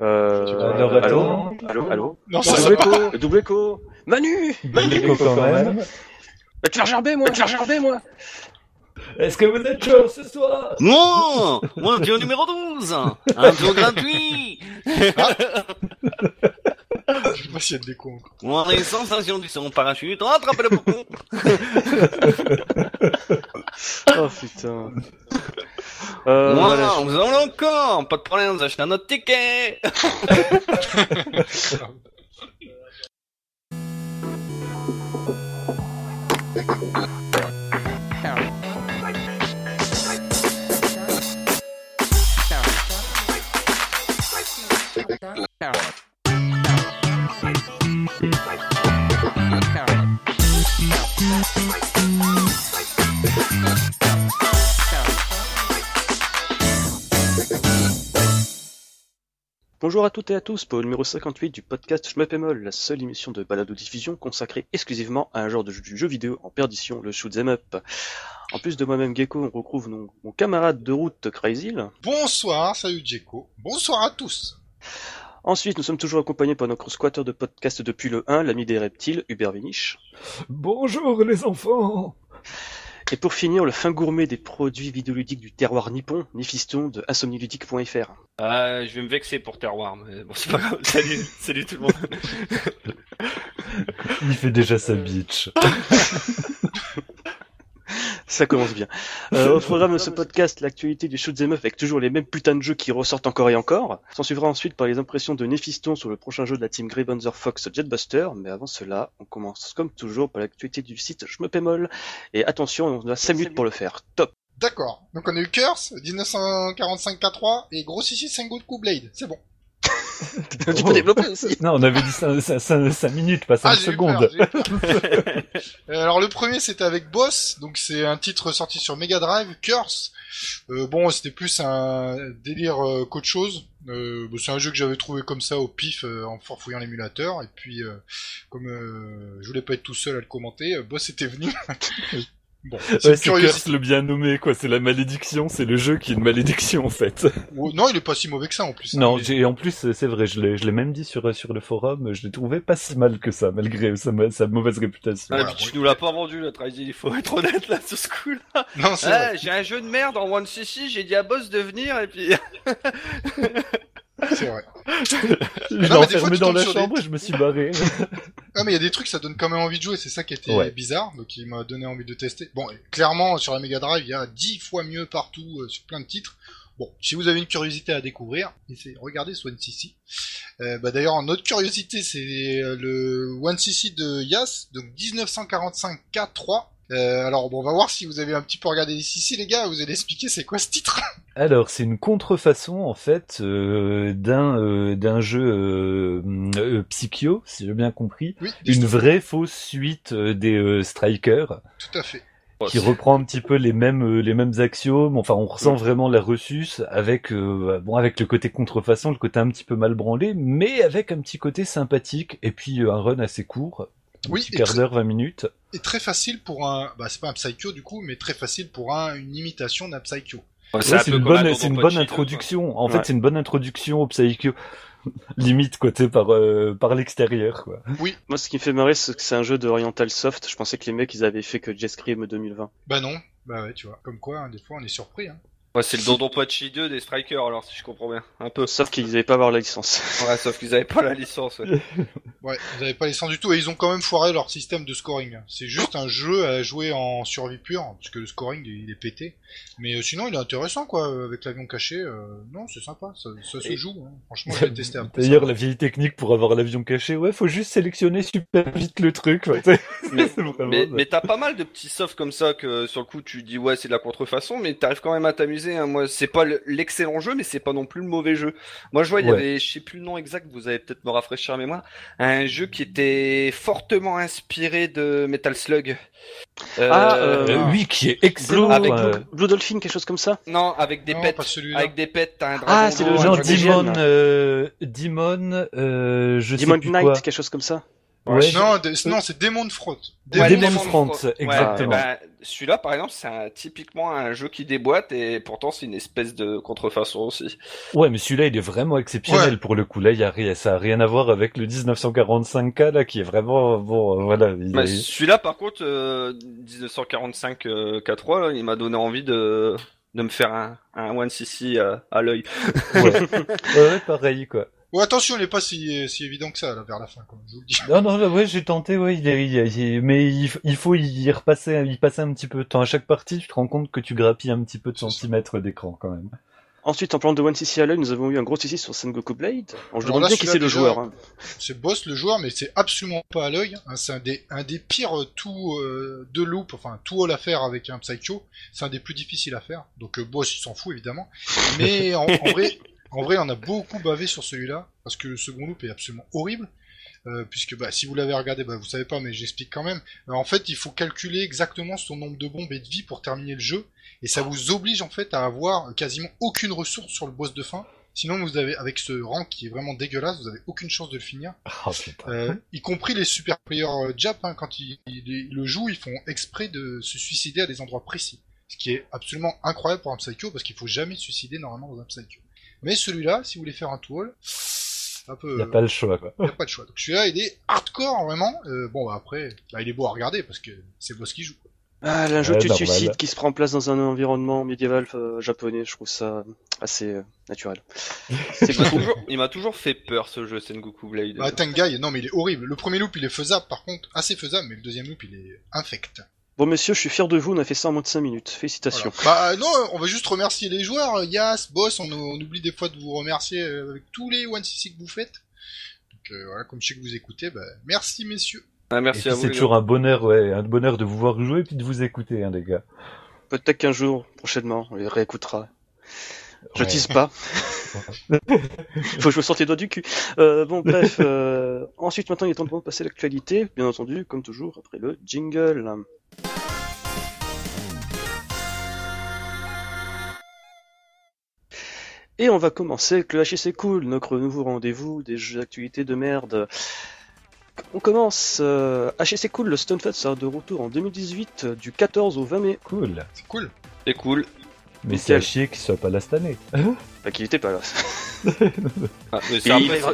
Euh, allô. Allô Allô Non, ça, Double ça va. écho Double écho Manu quand même. Tu vas gerber, moi Tu vas gerber, moi Est-ce que vous êtes chaud ce soir? Non Mon tour numéro 12 Un tour gratuit Je sais pas s'il y a des cons. On est sensation du son parachute, attrapez le bouton. Oh putain. Euh, Voilà, voilà, vous en avez encore. Pas de problème, vous achetez un autre ticket Bonjour à toutes et à tous pour le numéro 58 du podcast Schmeppemol, la seule émission de balado-diffusion consacrée exclusivement à un genre de jeu, vidéo en perdition, le shoot'em up. En plus de moi-même Gecko, on retrouve mon, camarade de route Crazyl. Bonsoir, salut Djeko. Bonsoir à tous. Ensuite, nous sommes toujours accompagnés par notre squatter de podcast depuis le 1, l'ami des reptiles, Hubert Vinich. Bonjour les enfants Et pour finir, le fin gourmet des produits vidéoludiques du terroir nippon, Niphiston de insomniludique.fr. Euh, je vais me vexer pour Terroir, mais bon, c'est pas grave. Salut, salut tout le monde. Il fait déjà sa bitch. Ça commence bien. Euh, au programme de ce podcast, l'actualité du shoot'em up avec toujours les mêmes putains de jeux qui ressortent encore et encore. S'en suivra ensuite par les impressions de Néphiston sur le prochain jeu de la team Greybanzer Fox Jetbuster. Mais avant cela, on commence comme toujours par l'actualité du site Schmeppemol. Et attention, on a 5 minutes pour le faire. Top D'accord. Donc on a eu Curse, 1945 K3 et Sengoku. C'est bon. Tu peux développer aussi Non, on avait dit 5 minutes, pas 5 Ah, secondes. peur, peur. Euh, Alors le premier c'était avec Boss, donc c'est un titre sorti sur Mega Drive, Curse. Euh, bon, c'était plus un délire euh, qu'autre chose. Euh, bon, c'est un jeu que j'avais trouvé comme ça au pif euh, en farfouillant l'émulateur. Et puis, euh, comme euh, je voulais pas être tout seul à le commenter, euh, Boss était venu. bon, c'est Ouais. Curse le bien nommé, quoi. C'est la malédiction, c'est le jeu qui est une malédiction, en fait. Non, il est pas si mauvais que ça en plus. hein, Non, mais- en plus, c'est vrai, je l'ai, je l'ai même dit sur, sur le forum, je l'ai trouvé pas si mal que ça, malgré sa, sa mauvaise réputation. Ah, Voilà, puis tu nous l'as pas vendu, là, il faut être honnête, là, sur ce coup-là. Non, c'est Ah, vrai. j'ai un jeu de merde en One CC, j'ai dit à Boss de venir, et puis... C'est vrai. Je mais l'ai des fois, enfermé dans la des- chambre et je me suis barré. Ah mais il y a des trucs, ça donne quand même envie de jouer, c'est ça qui était Ouais. bizarre, donc il m'a donné envie de tester. Bon, clairement, sur la Mega Drive, il y a 10 fois mieux partout euh, sur plein de titres. Bon, si vous avez une curiosité à découvrir, essayez, regardez Swan CC. Euh, bah d'ailleurs, notre curiosité, c'est euh, le One CC de Yas, donc 1945 K3. Euh, alors bon, on va voir si vous avez un petit peu regardé CC, les gars, vous allez expliquer c'est quoi ce titre. Alors, c'est une contrefaçon en fait euh, d'un euh, d'un jeu euh, euh, Psycho, si j'ai bien compris, Oui, une vraie fausse suite euh, des euh, Strikers tout à fait. qui reprend un petit peu les mêmes les mêmes axiomes. Enfin, on ressent vraiment la ressus avec euh, bon avec le côté contrefaçon, le côté un petit peu mal branlé, mais avec un petit côté sympathique et puis euh, un run assez court, un Oui, petit et quart d'heure, 20 minutes. Et très facile pour un, bah c'est pas un Psycho du coup, mais très facile pour un, une imitation d'un Psycho. Ouais, c'est une bonne, c'est une bonne introduction. En Ouais. fait, c'est une bonne introduction au Psycho. Limite, sais, par, euh, par l'extérieur, quoi. Moi, ce qui me fait marrer, c'est que c'est un jeu d'Oriental Soft. Je pensais que les mecs, ils avaient fait que Jet Scream 2020. Bah non, bah ouais, tu vois, comme quoi, hein, des fois on est surpris. Hein. Ouais, c'est le Dondon Pachi 2 des Strikers, alors, si je comprends bien. Un peu. Sauf qu'ils avaient pas avoir la licence. Ouais, sauf qu'ils avaient pas la licence, ouais. Ouais, vous avez pas les sens du tout, et ils ont quand même foiré leur système de scoring. C'est juste un jeu à jouer en survie pure, puisque le scoring il est pété. Mais euh, sinon il est intéressant quoi, euh, avec l'avion caché, euh, non c'est sympa, ça, ça se joue. Hein. Franchement je vais tester après. D'ailleurs, la vieille technique pour avoir l'avion caché, ouais, faut juste sélectionner super vite le truc, ouais, Mais, mais t'as pas mal de petits softs comme ça que sur le coup tu dis ouais c'est de la contrefaçon mais t'arrives quand même à t'amuser hein. moi c'est pas le- l'excellent jeu mais c'est pas non plus le mauvais jeu moi je vois il y Ouais. avait je sais plus le nom exact vous allez peut-être me rafraîchir la mémoire un jeu qui était fortement inspiré de Metal Slug Euh, Ah, euh, Euh, oui, qui est excellent. avec euh, Blue, Blue Dolphin, quelque chose comme ça? Non avec des Non, pets avec des pets t'as un dragon Ah, c'est le genre un genre dragon Demon, euh, Demon, euh, je Demon sais plus Knight, quoi. quelque chose comme ça Ouais, Non, de- non, c'est Demon Front. Ouais, Demon Demon's Front. Front, exactement. bah, Celui-là, par exemple, c'est un- typiquement un jeu qui déboîte et pourtant c'est une espèce de contrefaçon aussi. Ouais, mais celui-là, il est vraiment exceptionnel Ouais. pour le coup. Là, il y a rien, ça a rien à voir avec le 1945K là, qui est vraiment bon. euh, Voilà. il Bah, est- Celui-là, par contre, euh, 1945 euh, K3, là, il m'a donné envie de de me faire un, un 1cc à, à l'œil. Ouais. ouais, ouais, pareil quoi. Ouais, attention, il est pas si, si évident que ça, là, vers la fin, quand même, je vous le dis. Non, non, ouais, j'ai tenté, ouais, il est, il est- il est- mais il, faut y repasser, y passer un petit peu de temps. À chaque partie, tu te rends compte que tu grappilles un petit peu de centimètres d'écran quand même. Ensuite, en parlant de One CC à l'œil, nous avons eu un gros CC sur Sengoku Blade. Alors, je demande bien qui c'est le déjà- joueur. hein. C'est boss le joueur, mais c'est absolument pas à l'œil. hein. C'est un des, un des pires euh, tout euh, de loop, enfin tout all à faire avec un Psycho. C'est un des plus difficiles à faire. Donc euh, boss, il s'en fout évidemment. Mais en, en vrai, en vrai, on a beaucoup bavé sur celui-là parce que le second loop est absolument horrible. Euh, puisque bah, si vous l'avez regardé, bah, vous savez pas, mais j'explique quand même. Euh, en fait, il faut calculer exactement son nombre de bombes et de vie pour terminer le jeu, et ça vous oblige en fait à avoir quasiment aucune ressource sur le boss de fin. Sinon, vous avez avec ce rang qui est vraiment dégueulasse, vous avez aucune chance de le finir. Oh. Euh, y compris les super players euh, Jap, hein, quand ils, ils- ils le jouent, ils font exprès de se suicider à des endroits précis. Ce qui est absolument incroyable pour un Psycho, parce qu'il faut jamais se suicider normalement dans un Psycho. Mais celui-là, si vous voulez faire un tool, un peu, Y a pas le choix quoi. y a pas de choix. Donc celui-là, il est hardcore vraiment. Euh, bon, bah, après, bah, il est beau à regarder parce que c'est le boss qui joue. quoi. Ah, là, un jeu Ouais, suicide qui se prend en place dans un environnement médiéval euh, japonais, je trouve ça assez euh, naturel. C'est Il m'a beaucoup. toujours, il m'a toujours fait peur ce jeu Sengoku Blade. Bah, Tengai, non mais il est horrible. Le premier loop, il est faisable, par contre, assez faisable, mais le deuxième loop, il est infect. Bon, messieurs, je suis fier de vous, on a fait ça en moins de 5 minutes. Félicitations. Voilà. Bah non, on va juste remercier les joueurs. Yas, Boss, on, on oublie des fois de vous remercier euh, avec tous les 1cc que vous faites. Donc euh, voilà, comme je sais que vous écoutez, bah, merci messieurs. Ah, merci puis à vous. c'est toujours un bonheur, ouais, un bonheur de vous voir jouer et puis de vous écouter, hein, les gars. Peut-être qu'un jour, prochainement, on les réécoutera. Je Ouais. tease pas. Faut que je me sorte les doigts du cul. Euh, bon, bref. euh, ensuite, maintenant, il est temps de passer à l'actualité. Bien entendu, comme toujours, après le jingle. Et on va commencer avec le HC Cool, notre nouveau rendez-vous des jeux d'actualité de merde. On commence. Euh, HC Cool, le Stunfest sera de retour en 2018, euh, du 14 au 20 mai. Cool. C'est cool. C'est cool. Mais c'est à chier qu'il soit pas là cette année. Bah, qu'il était pas là. Ah, mais Et c'est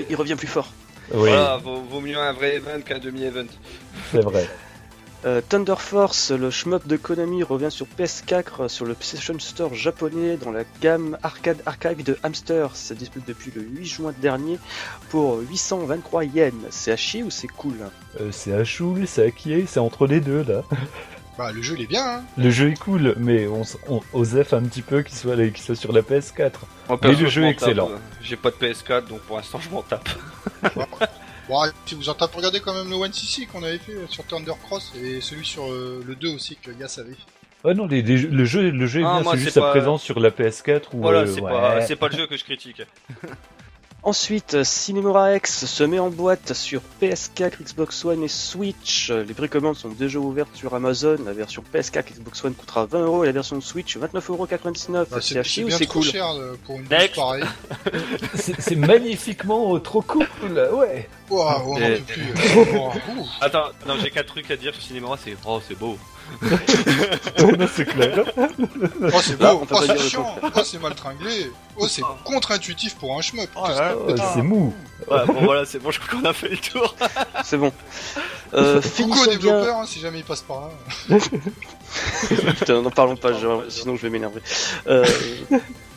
il, revient plus fort. Oui, Voilà, vaut, vaut mieux un vrai event qu'un demi-event. c'est vrai. Euh, Thunder Force, le shmup de Konami, revient sur PS4 sur le PlayStation Store japonais dans la gamme Arcade Archive de Hamster. Ça disponible depuis le 8 juin dernier pour 823 yens. C'est à chier ou c'est cool Euh, c'est à Choul, c'est à Kiei, c'est entre les deux là. Bah le jeu il est bien. Hein. Le jeu est cool, mais on, s- on osef un petit peu qu'il soit, qu'il soit sur la PS4. Moi, Mais le je jeu est excellent. euh, J'ai pas de PS4, donc pour l'instant, je m'en tape. Bon, si vous en tapez, regardez quand même le 1cc qu'on avait fait euh, sur Thunder Cross et celui sur euh, le 2 aussi que Yas avait fait. Oh non, les- le jeu, le jeu est Ah, bien, c'est juste sa pas- présence sur la PS4 ou Voilà, euh, c'est ouais. pas, c'est pas le jeu que je critique. Ensuite, euh, Cinemora X se met en boîte sur PS4, Xbox One et Switch. Euh, Les précommandes sont déjà ouvertes sur Amazon. La version PS4, Xbox One coûtera 20 euros et la version Switch 29,99€. Bah, c'est à ou c'est cool cher euh, pour une pareille. C'est magnifiquement euh, trop cool, ouais. On Et- peut plus. euh, bon, ouh. Attends, non, j'ai quatre trucs à dire sur Cinéma, c'est oh, c'est beau. non, c'est clair. Oh c'est beau, on peut oh pas c'est dire le chiant, oh c'est mal tringlé, oh c'est contre-intuitif pour un shmup. Oh c'est mou. Ouais, bon voilà, c'est bon, je crois qu'on a fait le tour. C'est bon. Euh, Coucou aux développeurs hein, si jamais ils passent par là. Putain, n'en parlons pas, je- sinon je vais m'énerver. Euh,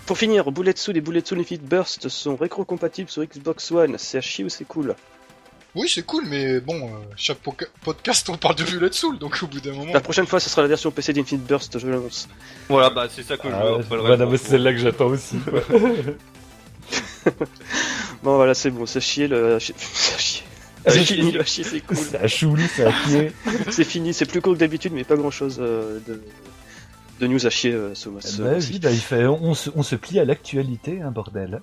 pour finir, Bulletsu et Bulletsu Infinite Burst sont rétro-compatibles sur Xbox One. C'est à chier ou c'est cool? Oui c'est cool mais bon, euh, chaque podcast on parle de Bullet Soul donc au bout d'un moment... La prochaine fois, ce sera la version PC d'Infinite Burst, je l'annonce. Voilà, bah c'est ça que je Ah, veux. le voilà, on c'est celle-là que j'attends aussi. Bon, voilà, c'est bon, c'est chier le. C'est chier. Ah, C'est chier, fini, c'est- le chier, c'est cool. C'est à Choul, c'est à Kiei. C'est fini, c'est plus court que d'habitude, mais pas grand chose de, de news à chier euh, ce mois. Bah oui, bah, il fait, on, se, on se plie à l'actualité, hein, bordel.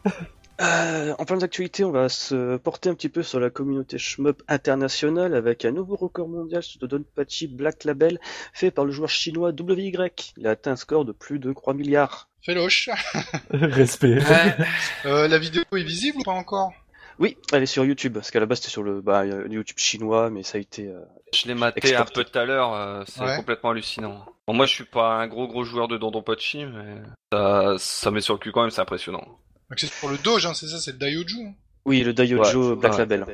Euh, en plein d'actualité, on va se porter un petit peu sur la communauté shmup internationale avec un nouveau record mondial sur le Donpachi Black Label fait par le joueur chinois WY. Il a atteint un score de plus de 3 milliards. Féloche. Respect. Euh, la vidéo est visible ou pas encore? Oui, elle est sur YouTube, parce qu'à la base c'était sur le bah, YouTube chinois, mais ça a été. Euh, je l'ai maté un peu tout à l'heure, euh, c'est complètement hallucinant. Bon, moi je suis pas un gros gros joueur de Pachi, mais ça, ça met sur le cul quand même, c'est impressionnant. C'est pour le Doge, hein, c'est ça, c'est le Daioju hein. Oui, le Daioju Black Label.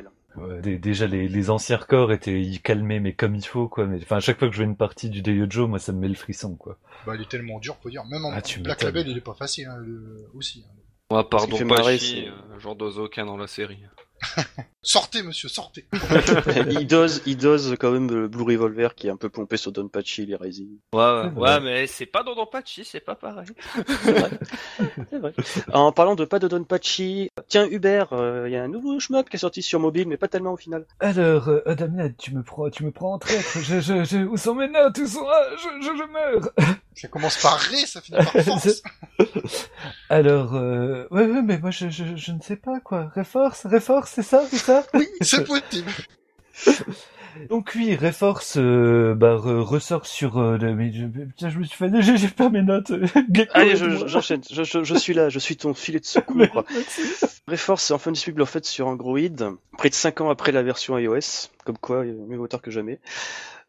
déjà les, les anciens records étaient calmés mais comme il faut quoi mais enfin à chaque fois que je vois une partie du Daiojo moi ça me met le frisson quoi. Bah il est tellement dur faut dire même en ah, Black Label il est pas facile hein, aussi. Hein. Moi, pardon, pas chier, euh, j'en dose aucun dans la série. sortez, monsieur, sortez. il dose, il dose quand même le Blue Revolver qui est un peu pompé sur Don Pachi, les résines. Ouais, ouais, mais c'est pas dans Don Pachi, c'est pas pareil. c'est vrai. En parlant de pas de Don Pachi, tiens Hubert, il euh, y a un nouveau shmup qui est sorti sur mobile, mais pas tellement au final. Alors, euh, tu me prends, tu me prends en traître. Je, je, je, où sont mes notes? Où sont ah, je, je, je meurs. Ça commence par ré, ça finit par force. Alors, euh, ouais, ouais, mais moi je, je, je ne sais pas quoi. Reforce, Reforce, c'est ça, c'est ça? Oui, c'est possible. Donc oui, Reforce euh, bah, ressort sur. Euh, mais je, je me suis fait, j'ai pas mes notes. Allez, j'enchaîne. Je, je, je, suis là, je suis ton filet de secours. Reforce est enfin disponible en fait sur Android, près de 5 ans après la version iOS, comme quoi, mieux vaut tard que jamais.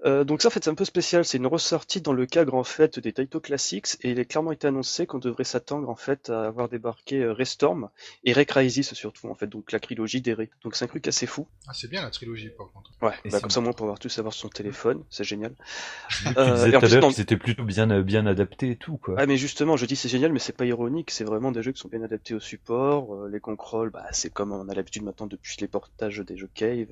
Euh, donc ça, en fait, c'est un peu spécial. C'est une ressortie dans le cadre en fait des Taito Classics et il est clairement été annoncé qu'on devrait s'attendre en fait à avoir débarqué euh, Restorm et Recrisis surtout en fait. Donc la trilogie des Ré. Donc c'est un truc assez fou. Ah, c'est bien la trilogie par contre. Ouais. Bah, comme ça, moi, pour avoir tout savoir sur son téléphone, c'est génial. tu euh, disais tout à l'heure qu'ils étaient plutôt bien bien adaptés et tout quoi. Ah mais justement, je dis c'est génial, mais c'est pas ironique. C'est vraiment des jeux qui sont bien adaptés au support. les contrôles, bah c'est comme on a l'habitude maintenant depuis les portages des jeux Cave.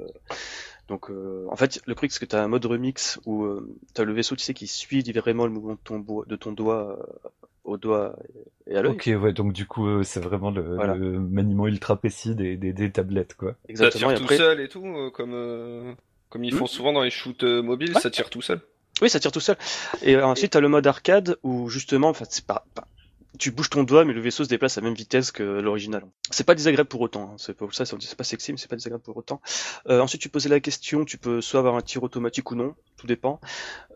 Donc euh, en fait, le truc c'est que tu as un mode remix où euh, tu as le vaisseau tu sais qui suit vraiment le mouvement de ton, de ton doigt euh, au doigt et à l'œil. Ok, ouais, donc du coup c'est vraiment le, maniement ultra précis des, des, tablettes quoi. Exactement. Ça tire tout seul et tout, comme comme ils font hmm. souvent dans les shoots mobiles, ça tire tout seul. Oui, ça tire tout seul. Et ensuite, tu as le mode arcade où justement, en fait, c'est pas, tu bouges ton doigt, mais le vaisseau se déplace à la même vitesse que l'original. C'est pas désagréable pour autant. Hein. C'est pas sexy, mais c'est pas désagréable pour autant. Euh, ensuite, tu posais la question, tu peux soit avoir un tir automatique ou non, tout dépend.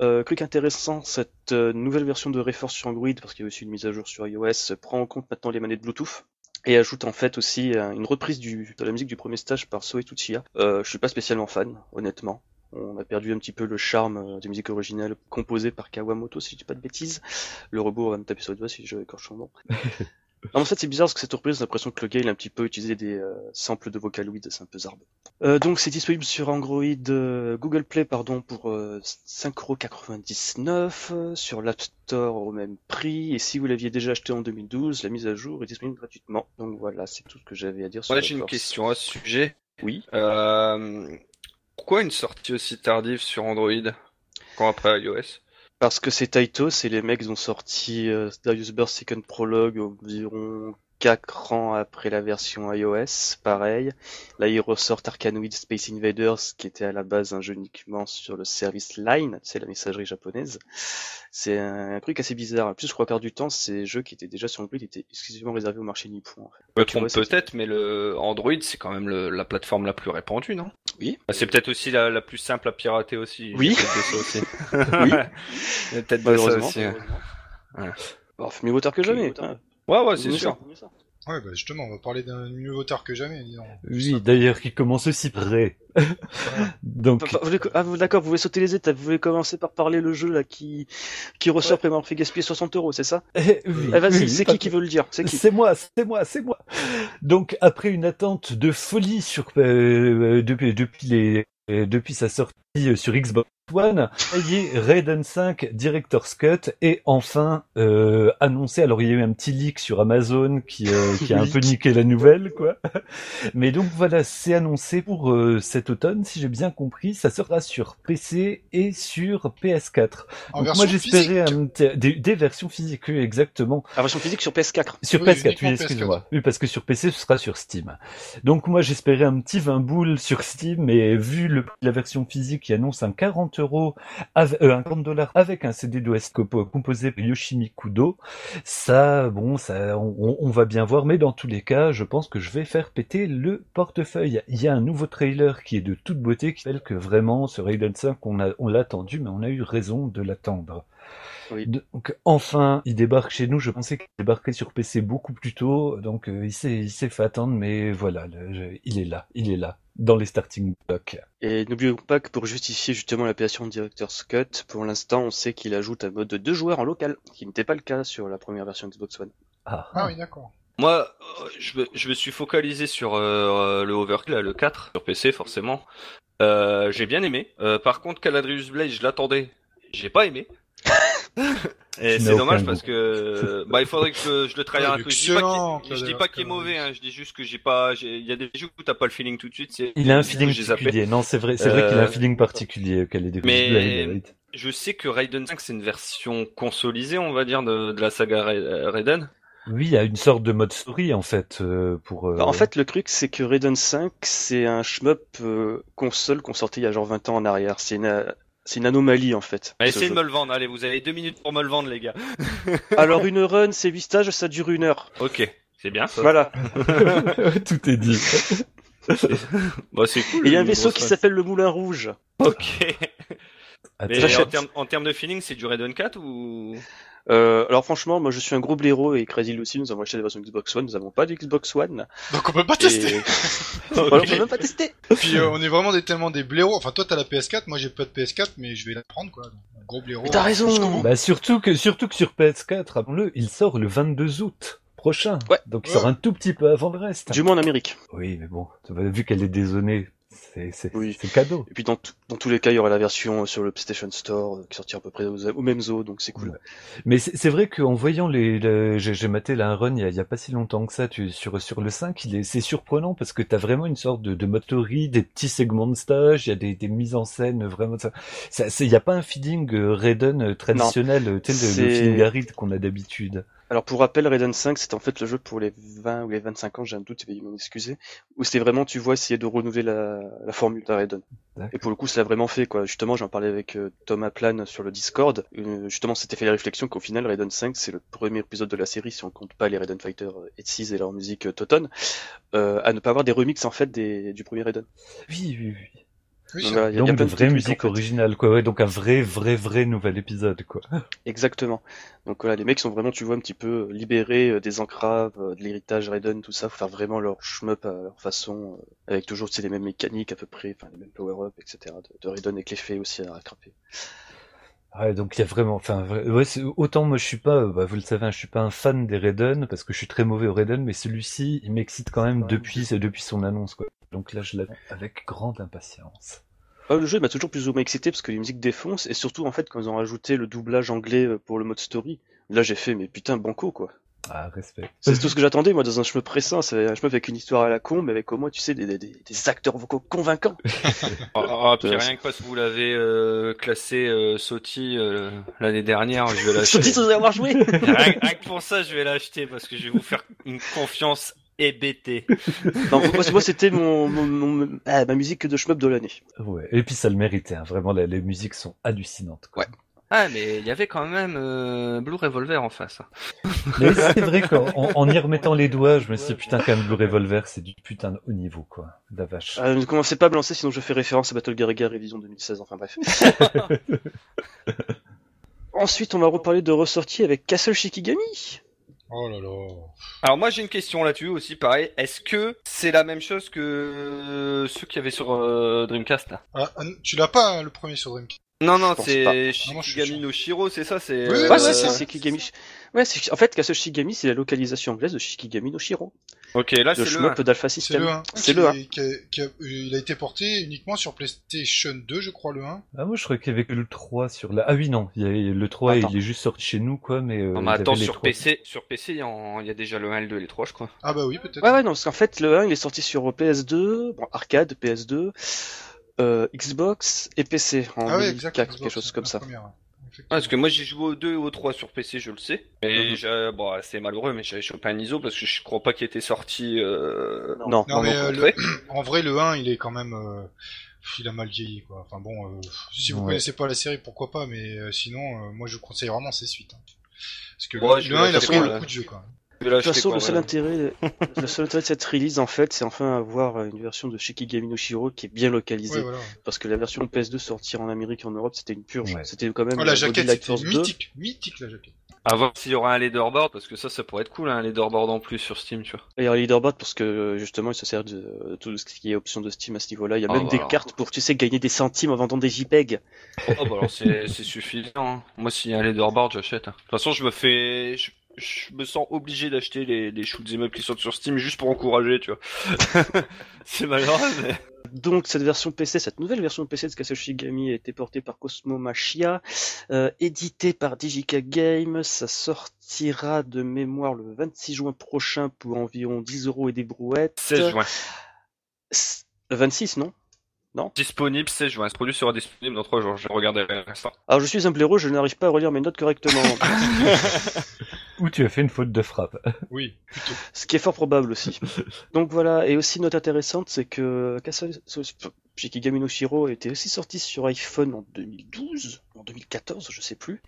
Euh, truc intéressant, cette euh, nouvelle version de Reforce sur Android, parce qu'il y a aussi une mise à jour sur iOS, prend en compte maintenant les manettes Bluetooth et ajoute en fait aussi euh, une reprise de la musique du premier stage par Soe Tuchiya. Euh, je suis pas spécialement fan, honnêtement. On a perdu un petit peu le charme euh, des musiques originales composées par Kawamoto, si je dis pas de bêtises. Le robot va me taper sur le doigt si je écorche son nom. en fait, c'est bizarre parce que cette reprise, j'ai l'impression que le gars, il a un petit peu utilisé des euh, samples de Vocaloid, c'est un peu zarbe. Euh, donc, c'est disponible sur Android, Google Play, pardon, pour 5,99€, sur l'App Store au même prix, et si vous l'aviez déjà acheté en 2012, la mise à jour est disponible gratuitement. Donc voilà, c'est tout ce que j'avais à dire sur Ouais, j'ai une question à ce sujet. Oui. Euh, pourquoi une sortie aussi tardive sur Android quand après iOS? Parce que c'est Taito, c'est les mecs qui ont sorti euh, Darius Burst Second Prologue environ 4 ans après la version iOS, pareil. Là, ils ressortent Arkanoid Space Invaders, qui était à la base un jeu uniquement sur le service Line, c'est la messagerie japonaise. C'est un truc assez bizarre. En plus, je crois qu'à du temps, ces jeux qui étaient déjà sur Android étaient exclusivement réservés au marché nippon. En fait. peut-être, mais le Android, c'est quand même la plateforme la plus répandue, non? Oui. Bah, c'est peut-être aussi la, plus simple à pirater aussi. Oui. oui. peut-être ça aussi. Ouais. Bon, mieux vaut que jamais. Ouais, ouais, c'est sûr. Ouais, bah justement, on va parler d'un mieux auteur que jamais. Disons. Oui, d'ailleurs, qui commence aussi près. Donc. Ah, vous, d'accord, vous voulez sauter les étapes. Vous voulez commencer par parler le jeu là qui qui ressort après m'avoir fait gaspiller 60 euros, c'est ça eh, oui, eh, Vas-y, c'est qui qui veut le dire C'est qui C'est moi, c'est moi, c'est moi. Donc après une attente de folie sur euh, euh depuis depuis les euh, depuis sa sortie sur Xbox One, Raiden 5 Director's Cut et enfin euh, annoncé. Alors il y a eu un petit leak sur Amazon qui, euh, qui a un peu niqué la nouvelle, quoi. Mais donc voilà, c'est annoncé pour euh, cet automne, si j'ai bien compris. Ça sera sur PC et sur PS4. donc moi j'espérais des, des, versions physiques, exactement. La version physique sur PS4. Sur PS4, oui, excusez-moi. Oui, parce que sur PC ce sera sur Steam. Donc moi j'espérais un petit 20 boules sur Steam, mais vu le, la version physique qui annonce un 40 euros, avec, euh, un 40 dollars avec un CD d'OS composé par Yoshimi Kudo. Ça, bon, ça, on, va bien voir, mais dans tous les cas, je pense que je vais faire péter le portefeuille. Il y a un nouveau trailer qui est de toute beauté, qui fait que vraiment, ce Raiden 5, on, a, on l'a attendu, mais on a eu raison de l'attendre. Oui. Donc enfin, il débarque chez nous. Je pensais qu'il débarquerait sur PC beaucoup plus tôt, donc euh, il s'est fait attendre, mais voilà, le- je- il est là, il est là, dans les starting blocks. Et n'oublions pas que pour justifier justement l'appellation de Director's Cut, pour l'instant, on sait qu'il ajoute un mode de deux joueurs en local, qui n'était pas le cas sur la première version Xbox One. Ah, Ah oui, d'accord. Moi, euh, je me, je me suis focalisé sur euh, le Overkill, le 4, sur PC forcément. Euh, j'ai bien aimé. Euh, par contre, Caladrius Blade, je l'attendais. J'ai pas aimé. Et c'est dommage parce que bah il faudrait que je, je le travaille un peu. Je dis pas qu'il- je dis Claude pas qu'il est mauvais, hein. je dis juste que j'ai pas. Il y a des jeux où t'as pas le feeling tout de suite. il a un feeling particulier. Non, c'est vrai, c'est vrai qu'il a un Euh, feeling particulier. Qu'elle est mais- Je sais que Raiden 5 c'est une version consolisée, on va dire, de, de la saga Ra- Raiden. Oui, il y a une sorte de mode story en fait euh, pour. euh, Bah, en fait, le truc, c'est que Raiden 5, c'est un shmup euh, console qu'on sortait il y a genre 20 ans en arrière. C'est une, c'est une anomalie, en fait. Allez, ce essayez de me le vendre. Allez, vous avez deux minutes pour me le vendre, les gars. Alors, une run, c'est 8 stages, ça dure une heure. Ok, c'est bien ça. Voilà. Tout est dit. Bah, c'est cool. Et il y a un vaisseau qui s'appelle le Moulin Rouge. Ok. Mais en termes, de feeling, c'est du Raiden 4 ou? Euh, alors franchement, moi je suis un gros blaireau et Crazy aussi, nous avons acheté des versions Xbox One, nous avons pas de Xbox One. Donc on peut pas Et... tester. voilà, on peut même pas tester. Puis euh, on est vraiment des, tellement des blaireaux. Enfin, toi t'as la PS4, moi j'ai pas de PS4, mais je vais la prendre quoi. Donc, gros blaireau. Mais t'as raison. Bah surtout que surtout que sur PS4, rappelons-le, il sort le 22 août prochain. Ouais. Donc il Ouais. sort un tout petit peu avant le reste. Du moins en Amérique. Oui, mais bon, vu qu'elle est dézonée, c'est Oui. c'est cadeau. Et puis dans, dans tous les cas, il y aura la version sur le PlayStation Store euh, qui sortira à peu près aux, aux mêmes eaux, donc c'est cool. Ouais. Mais c'est vrai qu'en voyant les, les- j'ai maté là un run il y, a, il y a pas si longtemps que ça tu, sur sur le 5, il est c'est surprenant parce que t'as vraiment une sorte de, de story, des petits segments de stage, il y a des, des mises en scène vraiment ça. il y a pas un feeling euh, Raiden euh, traditionnel, euh, tel le, feeling aride qu'on a d'habitude. Alors pour rappel, Raiden 5, c'était en fait le jeu pour les 20 ou les 25 ans, j'ai un doute, veuillez m'en excuser, où c'était vraiment, tu vois, essayer de renouveler la, la formule de Raiden. Et pour le coup, ça l'a vraiment fait, quoi. Justement, j'en parlais avec euh, Thomas Plan sur le Discord. Euh, justement, c'était fait la réflexion qu'au final, Raiden 5, c'est le premier épisode de la série, si on compte pas les Raiden Fighter euh, et 6 et leur musique euh, Toton, euh, à ne pas avoir des remixes, en fait, des, du premier Raiden. Oui, oui, oui. Voilà, il y a- il y a Donc plein de vraie musique en fait. originale quoi. Ouais, donc un vrai vrai vrai nouvel épisode quoi. Exactement. Donc voilà, les mecs sont vraiment, tu vois, un petit peu libérés euh, des encraves, euh, de l'héritage Raiden, tout ça, faut faire vraiment leur shmup à leur façon, euh, avec toujours, tu sais, les mêmes mécaniques à peu près, enfin, les mêmes power-up, etc. De, de Raiden avec les faits aussi à rattraper. Ouais, donc il y a vraiment, enfin, ouais, autant moi je suis pas, euh, bah, vous le savez, hein, je suis pas un fan des Raiden parce que je suis très mauvais au Raiden, mais celui-ci, il m'excite quand même depuis, depuis son annonce quoi. Donc là, je l'attends avec grande impatience. Ah, le jeu il m'a toujours plus ou moins excité parce que les musiques défoncent, et surtout, en fait, quand ils ont rajouté le doublage anglais euh, pour le mode story, là j'ai fait, mais putain, banco, quoi. Ah, respect. C'est tout ce que j'attendais, moi, dans un shmup récent, c'est un shmup avec une histoire à la con, mais avec au moins, tu sais, des, des, acteurs vocaux convaincants. Ah, ah, puis Euh, rien que parce que vous l'avez euh, classé euh, Soti euh, l'année dernière, je vais l'acheter. Sans avoir joué rien, rien que pour ça, je vais l'acheter parce que je vais vous faire une confiance hébétée. Non, moi, moi, c'était mon, mon, mon- ah, ma musique de shmup de l'année. Ouais. Et puis ça le méritait, hein. vraiment, les musiques sont hallucinantes. Quoi. Ah, mais il y avait quand même euh, Blue Revolver en face. hein. Mais c'est vrai qu'en en, en y remettant les doigts, je me suis dit, putain, quand même, Blue Revolver, c'est du putain de haut niveau, quoi. La vache. Euh, ne commencez pas à me lancer, sinon je fais référence à Battle Gear Gear Révision 2016, enfin bref. Ensuite, on va reparler de ressorties avec Castle Shikigami. Oh là là. Alors moi j'ai une question là-dessus aussi, pareil. Est-ce que c'est la même chose que euh, ceux qu'il y avait sur euh, Dreamcast là? Ah, ah, tu l'as pas hein, le premier sur Dreamcast Non, non, c'est Shikigami no Shiro, c'est ça c'est, Oui, euh, Ouais, c'est Shikigami. Ouais, c'est en fait Castle Shikigami, c'est la localisation anglaise de Shikigami no Shiro, Ok, là le c'est le 1. shmup d'Alpha C'est System. le 1. C'est le 1. Qui a- qui a- il a été porté uniquement sur PlayStation 2, je crois, le 1. Ah, moi, je crois qu'il y avait que le 3 sur la... Ah oui, non, il y a, le 3, Attends. il est juste sorti chez nous, quoi, mais... Euh, Non, mais attends, sur. PC, sur PC, il y, en- il y a déjà le 1, le 2 et le 3, je crois. Ah bah oui, peut-être. Ouais, ouais, non, parce qu'en fait, le 1, il est sorti sur PS2, bon, arcade, PS2, euh, Xbox et PC en Ah ouais, 2004, exact. quelque Xbox, chose comme ça. première, ouais. Effectivement. Ah, parce que moi j'ai joué au 2 et au 3 sur PC, je le sais. Mais Mhm. j'ai- bon, c'est malheureux, mais j'avais chopé un ISO parce que je crois pas qu'il était sorti. Euh... Non, Non, mais non, euh, le- en vrai, le 1, il est quand même... euh, Il a mal vieilli, quoi. Enfin bon, euh, si vous Ouais. connaissez pas la série, pourquoi pas, mais euh, sinon, euh, moi je conseille vraiment ses suites. hein. Parce que le, je le vais 1, il a pris le coup de jeu, quand De toute façon, le seul intérêt, le seul intérêt de cette release, en fait, c'est enfin avoir une version de Shikigami no Shiro qui est bien localisée. Ouais, voilà. Parce que la version PS2 sortir en Amérique et en Europe, c'était une purge. Ouais. C'était quand même Oh, la euh, jaquette, Body Light c'était Force 2. mythique. Mythique, la jaquette. À voir s'il y aura un leaderboard, parce que ça, ça pourrait être cool, hein, un leaderboard en plus sur Steam, tu vois. Et un leaderboard parce que euh, justement, il se sert de euh, tout ce qui est option de Steam à ce niveau-là. Il y a Ah, même bah des alors. cartes pour, tu sais, gagner des centimes en vendant des JPEG. Oh, bah alors c'est c'est suffisant. hein. Moi, s'il y a un leaderboard, j'achète. hein. De toute façon, je me fais... Je... je me sens obligé d'acheter les, les shoots et meubles qui sortent sur Steam juste pour encourager, tu vois. c'est malheureux, mais... Donc cette version PC, cette nouvelle version PC de Castle Shigami a été portée par Cosmo Machia, euh, édité par Digica Games. Ça sortira de mémoire le 26 juin prochain pour environ 10 euros et des brouettes. 16 juin. S- Le 26, non? Disponible 16 juin. Ce produit sera disponible dans 3 jours. Je regarder l'instant. Alors je suis un blaireau, je n'arrive pas à relire mes notes correctement. Ou tu as fait une faute de frappe. Oui, plutôt. Ce qui est fort probable aussi. Donc voilà, et aussi note intéressante, c'est que Shikigami no Shiro était aussi sorti sur iPhone en 2012, en 2014, je sais plus.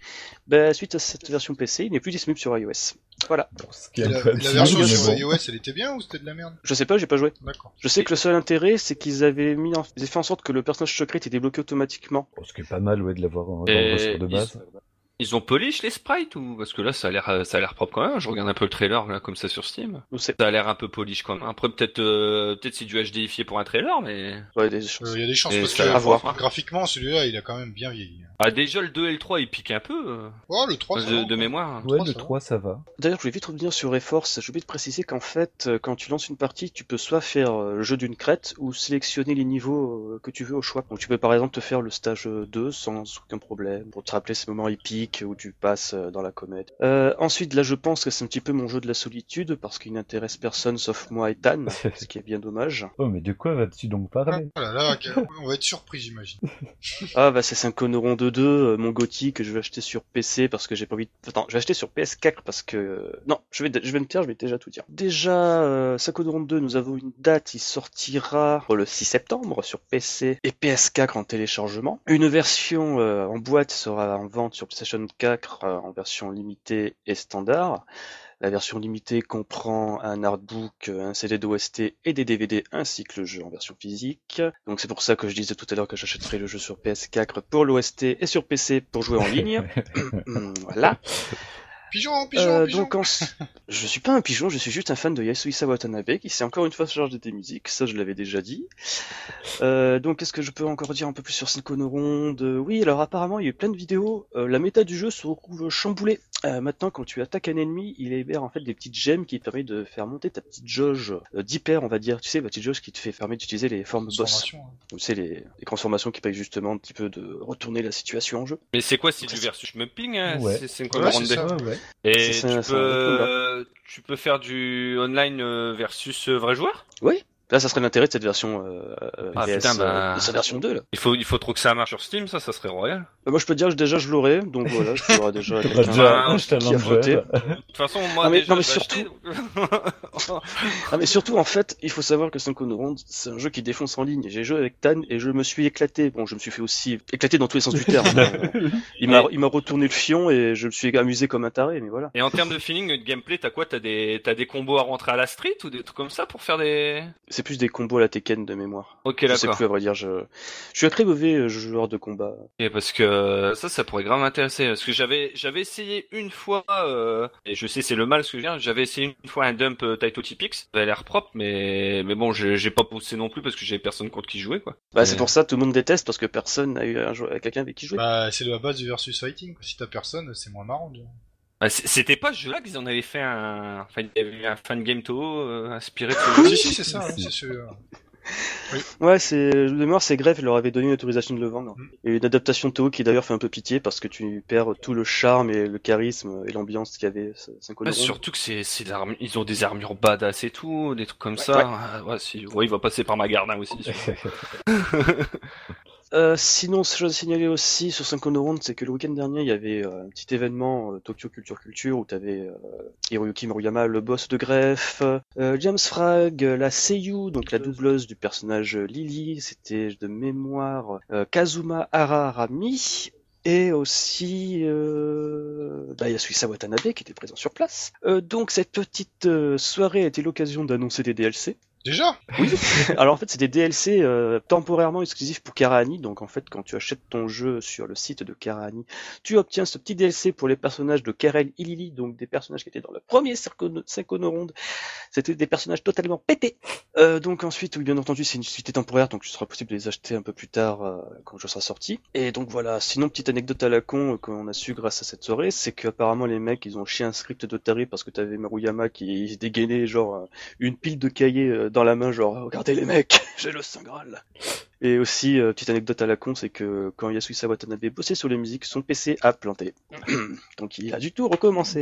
Ben, suite à cette version PC, il n'est plus disponible sur iOS. Voilà. La, version sur bon. iOS, elle était bien ou c'était de la merde? Je sais pas, j'ai pas joué. D'accord. Je sais que le seul intérêt, c'est qu'ils avaient mis, en... ils avaient fait en sorte que le personnage secret était débloqué automatiquement. Bon, Ce qui est pas mal, ouais, de l'avoir en- dans Et le roster de base. Ils ont polish les sprites ou? Parce que là ça a l'air euh, ça a l'air propre quand même. Je regarde un peu le trailer là comme ça sur Steam. Ça a l'air un peu polish quand même. Après peut-être euh, peut-être c'est du HDifié pour un trailer mais ouais, des Euh. Il y a des chances Et parce ça que va voir. graphiquement, celui-là, il a quand même bien vieilli. ah déjà le 2 et le 3 ils piquent un peu euh, le 3, ça de, va, de quoi. mémoire. Ouais, le ça va. 3, ça va. D'ailleurs, je voulais vite revenir sur Reforce. J'ai oublié de préciser qu'en fait, quand tu lances une partie, tu peux soit faire le jeu d'une crête ou sélectionner les niveaux que tu veux au choix. Donc tu peux par exemple te faire le stage euh, 2 sans aucun problème pour te rappeler ces moments épiques où tu passes euh, dans la comète. Euh, ensuite, là, je pense que c'est un petit peu mon jeu de la solitude parce qu'il n'intéresse personne sauf moi et Dan, ce qui est bien dommage. Oh, mais de quoi vas-tu donc parler Oh là là, on va être surpris, j'imagine. Ah bah c'est 5 Neuron 2 2, euh, mon Gotti que je vais acheter sur PC parce que j'ai pas envie de... Attends, je vais acheter sur PS4 parce que... euh, Non, je vais, je vais me taire, je vais déjà tout dire. Déjà, euh, 5 Neuron 2, nous avons une date, il sortira le 6 septembre sur PC et PS4 en téléchargement. Une version euh, en boîte sera en vente sur PlayStation 4 euh, en version limitée et standard. La version limitée comprend un artbook, un CD d'OST et des DVD ainsi que le jeu en version physique. Donc c'est pour ça que je disais tout à l'heure que j'achèterai le jeu sur PS4 pour l'OST et sur PC pour jouer en ligne. voilà. Pigeon, pigeon, Euh, pigeon. donc en... je suis pas un pigeon, je suis juste un fan de Yasuhisa Watanabe qui s'est encore une fois chargé des musiques, ça je l'avais déjà dit. Euh, donc qu'est-ce que je peux encore dire un peu plus sur Cinco no Ronde Oui, alors apparemment il y a eu plein de vidéos, euh, la méta du jeu se retrouve chamboulée. Euh, maintenant quand tu attaques un ennemi, il libère en fait des petites gemmes qui te permettent de faire monter ta petite jauge euh, d'hyper on va dire, tu sais la petite jauge qui te fait permettre d'utiliser les formes boss. Hein. Tu sais les, les transformations qui permettent justement un petit peu de retourner la situation en jeu. Mais c'est quoi c'est du versus mapping hein Ouais. C'est c'est une Ouais, c'est ça. Ouais, ouais. Et C'est ça, tu c'est peux un autre combat. tu peux faire du online euh, versus vrai joueur? Oui Là, ça serait l'intérêt de cette version euh, euh, Ah, PS, putain, bah. euh, de sa version 2 là. Il faut il faut trop que ça marche sur Steam ça ça serait royal. Euh, moi, je peux te dire que déjà je l'aurai, donc voilà, je pourrai déjà déjà un qui a challenger. De toute façon moi Non, mais- déjà non, mais surtout- donc- Ah, mais surtout, en fait, il faut savoir que Cinco no Ronde, c'est un jeu qui défonce en ligne. J'ai joué avec Tan et je me suis éclaté. Bon, je me suis fait aussi éclater dans tous les sens du terme. Il m'a, il m'a retourné le fion et je me suis amusé comme un taré, mais voilà. Et en termes de feeling de gameplay, t'as quoi? T'as des t'as des combos à rentrer à la street ou des trucs comme ça pour faire des C'est plus des combos à la Tekken de mémoire. Ok je sais d'accord. plus, à vrai dire, je, je suis un très mauvais euh, joueur de combat. Ok, parce que euh, ça, ça pourrait grave m'intéresser. Parce que j'avais, j'avais essayé une fois, euh, et je sais c'est le mal ce que je viens. J'avais essayé une fois un dump euh, Taito Typix. Ça avait l'air propre, mais mais bon, j'ai pas poussé non plus parce que j'avais personne contre qui jouer quoi. Bah, c'est pour ça, tout le monde déteste parce que personne n'a eu un jou- quelqu'un avec qui jouer. Bah, c'est la base du versus fighting. quoi. Si t'as personne, c'est moins marrant. Bah, C'était pas ce jeu-là qu'ils en avaient fait un, enfin il y avait eu un fan game Toho euh, inspiré de jeu. Si, si, c'est ça, hein, c'est celui-là. Ouais, c'est de mémoire, c'est Greff leur avait donné l'autorisation de le vendre. Mm. Et une adaptation de Toho qui d'ailleurs fait un peu pitié parce que tu perds tout le charme et le charisme et l'ambiance qu'il y avait. surtout que c'est, ils ont des armures badass et tout, des trucs comme ça. Ouais, si, ouais, il va passer par ma gardin aussi. Euh, sinon, ce que je signaler aussi sur Cinco no Ronde, c'est que le week-end dernier, il y avait euh, un petit événement euh, Tokyo Culture Culture où t'avais euh, Hiroyuki Maruyama, le boss de greffe, James Frag, la Seiyu, donc la doubleuse du personnage Lily, c'était de mémoire Kazuma Hararami, Et aussi, euh, bah, il y a Suissa Watanabe qui était présent sur place. Donc cette petite soirée a été l'occasion d'annoncer des DLC. Déjà. Alors en fait, c'est des DLC euh, temporairement exclusifs pour Karani. Donc en fait, quand tu achètes ton jeu sur le site de Karani, tu obtiens ce petit DLC pour les personnages de Karel Ilili, donc des personnages qui étaient dans le premier Synchrono C'était des personnages totalement pétés. Euh, donc ensuite, oui, bien entendu, c'est une suite temporaire, donc il sera possible de les acheter un peu plus tard euh, quand le jeu sera sorti. Et donc voilà. Sinon, petite anecdote à la con qu'on a su grâce à cette soirée, c'est qu'apparemment les mecs, ils ont chié un script d'Otari parce que t'avais Maruyama qui dégainait genre une pile de cahiers dans la main, genre regardez les mecs, j'ai le Saint Graal. Et aussi, euh, petite anecdote à la con, c'est que quand Yasuisa Watanabe bossait sur les musiques, son PC a planté. Donc il a du tout recommencé.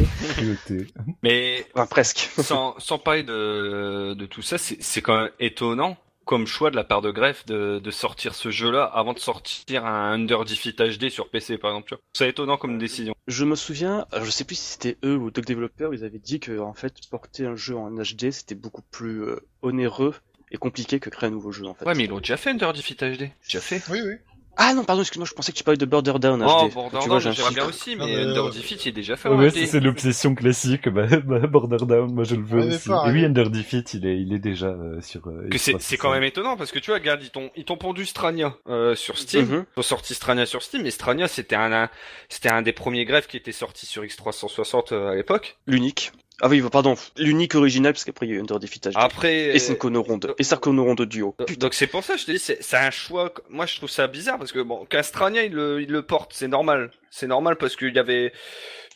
Mais Enfin presque. sans, sans parler de, de tout ça, c'est c'est quand même étonnant comme choix de la part de Greff de, de sortir ce jeu-là avant de sortir un Under Defeat HD sur PC par exemple. tu vois. C'est étonnant comme décision. Je me souviens, je sais plus si c'était eux ou d'autres développeurs, ils avaient dit que en fait porter un jeu en HD c'était beaucoup plus euh, onéreux et compliqué que créer un nouveau jeu en fait. Ouais, mais ils l'ont déjà fait Under Defeat HD. Déjà fait. Oui, oui. Ah non, pardon, excuse-moi, je pensais que tu parlais de Border Down HD. Oh, tu Borderlands, j'ai un j'aimerais bien aussi, mais mais, Under euh, Defeat il est déjà fait Ouais, ça, c'est l'obsession classique. Bah, bah, Border Down, moi je le veux Ouais, aussi. Et oui, Under Defeat, il est, il est déjà euh, sur. euh, Que c'est quand même étonnant parce que tu vois, regarde, ils t'ont ils t'ont pondu Strania euh, sur Steam. Mhm. Ils ont sorti Strania sur Steam, mais Strania c'était un, un- c'était un des premiers greffes qui était sorti sur X360 euh, à l'époque. L'unique. Ah oui, pardon, l'unique original, parce qu'après il y a eu Under Defeat. Après Et Synchrono Ronde. Et Ronde Duo. Donc- c'est pour ça je te dis, c'est un choix. Moi je trouve ça bizarre parce que bon, qu'un Strania il le, il le porte, c'est normal. C'est normal parce qu'il y avait,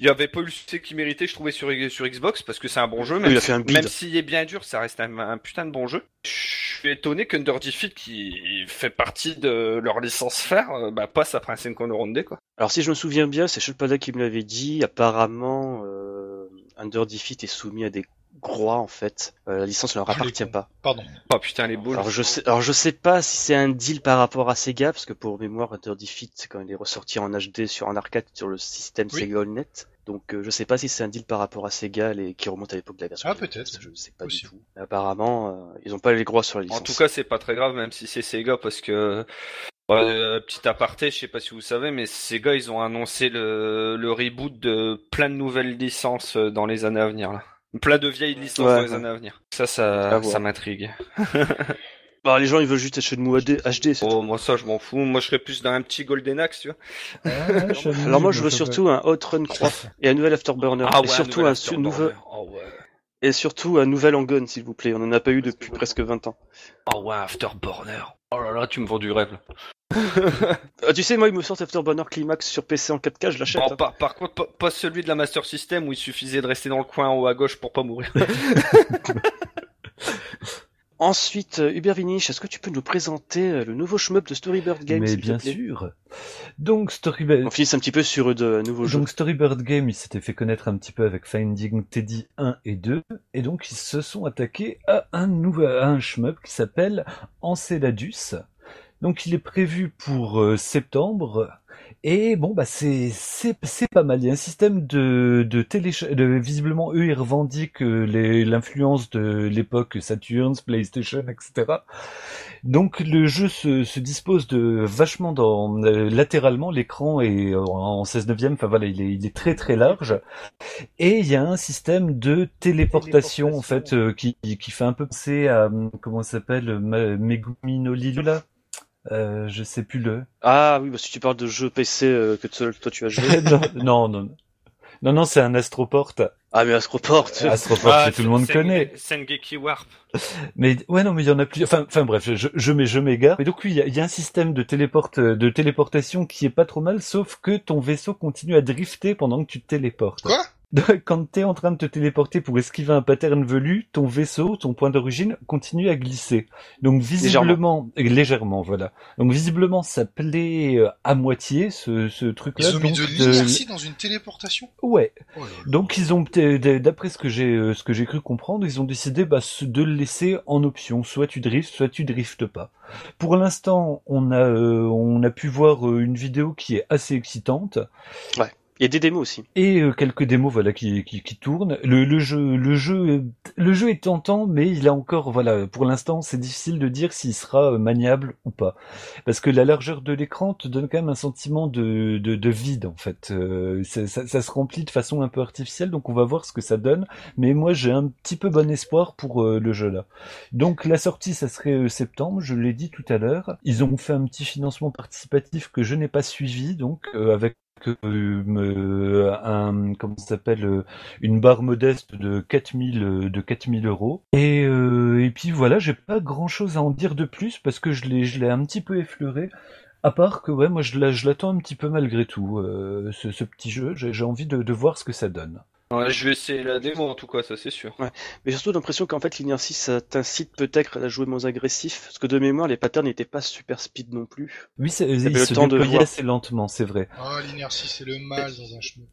il y avait pas eu le succès qu'il méritait, je trouvais sur sur Xbox parce que c'est un bon jeu. Même il a fait un même s'il est bien dur, ça reste un, un putain de bon jeu. Je suis étonné qu'Under Defeat, qui fait partie de leur licence faire, euh, bah, passe après un Synchrono Ronde quoi. Alors si je me souviens bien, c'est Shulpada qui me l'avait dit, apparemment euh, Under Defeat est soumis à des droits en fait. Euh, la licence ne leur appartient pas. Pardon. Oh putain les boules. Alors je sais, alors je sais pas si c'est un deal par rapport à Sega, parce que pour mémoire Under Defeat, quand il est ressorti en HD sur un arcade sur le système Oui. Sega Allnet. Donc euh, je sais pas si c'est un deal par rapport à Sega et qui remonte à l'époque de la version. Ah, peut-être. Je ne sais pas Aussi. du tout. Mais apparemment, euh, ils ont pas les droits sur la licence. En tout cas, c'est pas très grave, même si c'est Sega, parce que euh, petit aparté, je sais pas si vous savez, mais Sega, ils ont annoncé le, le reboot de plein de nouvelles licences euh, dans les années à venir. Là. Plein de vieilles licences Ouais, dans les ouais. années à venir. Ça, ça, ça m'intrigue. Bah, les gens ils veulent juste acheter de HD, HD c'est Oh, tout. moi ça, je m'en fous. Moi, je serais plus dans un petit Golden Axe, tu vois. Ah, Shenmue, Alors moi je veux surtout un Hot Run Croft et un nouvel Afterburner Ah et ouais, surtout nouvel un Afterburner. nouveau Oh ouais. et surtout un nouvel Angon s'il vous plaît. On en a pas eu depuis presque 20 ans. Oh ouais, Afterburner. Oh là là, tu me vends du rêve. Ah, tu sais moi il me sort Afterburner Climax sur PC en 4K, je l'achète. Bon, hein. par, par contre, pas, pas celui de la Master System où il suffisait de rester dans le coin en haut à gauche pour pas mourir. Ensuite, euh, Hubert Vinich, est-ce que tu peux nous présenter euh, le nouveau shmup de Storybird Games Mais bien sûr. Donc Storybird, On finisse un petit peu sur de nouveaux jeux. Donc Storybird Game, il s'était fait connaître un petit peu avec Finding Teddy 1 et 2, et donc ils se sont attaqués à un nouvel, à un shmup qui s'appelle Enceladus. Donc il est prévu pour euh, septembre, et bon bah c'est c'est c'est pas mal. Il y a un système de de télé, de visiblement eux ils revendiquent euh, les l'influence de l'époque Saturn, PlayStation, etc. Donc le jeu se, se dispose de vachement dans euh, latéralement l'écran est en 16 neuvième, enfin voilà il est il est très très large et il y a un système de téléportation en fait euh, qui qui fait un peu penser à hum, comment ça s'appelle Megumi no Lilula euh, je sais plus le Ah oui, bah, si tu parles de jeux PC euh, que seul toi tu as joué. non non non non non c'est un Astroport ah mais Astroport. Astroport Ah, que tout le monde Sen- connaît Sengeki Warp. Mais ouais non mais il y en a plus. Enfin enfin bref je je m'é- je m'égare. Mais donc oui il y a, il y a un système de téléporte de téléportation qui est pas trop mal sauf que ton vaisseau continue à drifter pendant que tu te téléportes. Quoi? Quand t'es en train de te téléporter pour esquiver un pattern velu, ton vaisseau, ton point d'origine, continue à glisser. Donc visiblement, légèrement, voilà. Donc visiblement, ça plaît euh, à moitié ce, ce truc-là. Ils ont mis donc de de- l'inertie dans une téléportation? Ouais. Oh. Donc ils ont, d- d'après ce que j'ai, euh, ce que j'ai cru comprendre, ils ont décidé bah, de le laisser en option. Soit tu driftes, soit tu driftes pas. Pour l'instant, on a, euh, on a pu voir euh, une vidéo qui est assez excitante. Ouais. Il y a des démos aussi. Et euh, quelques démos voilà qui, qui, qui tournent. Le, le jeu le jeu le jeu est tentant, mais il a encore voilà pour l'instant c'est difficile de dire s'il sera euh, maniable ou pas, parce que la largeur de l'écran te donne quand même un sentiment de de, de vide en fait. Euh, ça, ça, ça, se remplit de façon un peu artificielle, donc on va voir ce que ça donne. Mais moi j'ai un petit peu bon espoir pour euh, le jeu là. Donc la sortie ça serait euh, septembre, je l'ai dit tout à l'heure. Ils ont fait un petit financement participatif que je n'ai pas suivi donc avec euh, s'appelle euh, une barre modeste de 4000 euh, de 4000 euros. Et puis voilà j'ai pas grand chose à en dire de plus parce que je l'ai un petit peu effleuré. À part que ouais moi je l'attends un petit peu malgré tout ce, ce, petit jeu. J'ai envie de, de voir ce que ça donne Ouais, je vais essayer la démo en tout cas, ça c'est sûr. Ouais. Mais surtout l'impression qu'en fait l'inertie ça t'incite peut-être à jouer moins agressif, parce que de mémoire les patterns n'étaient pas super speed non plus. Oui, c'est, il, il se temps de voir. assez lentement, c'est vrai. Ah, l'inertie c'est le mal dans un chemin.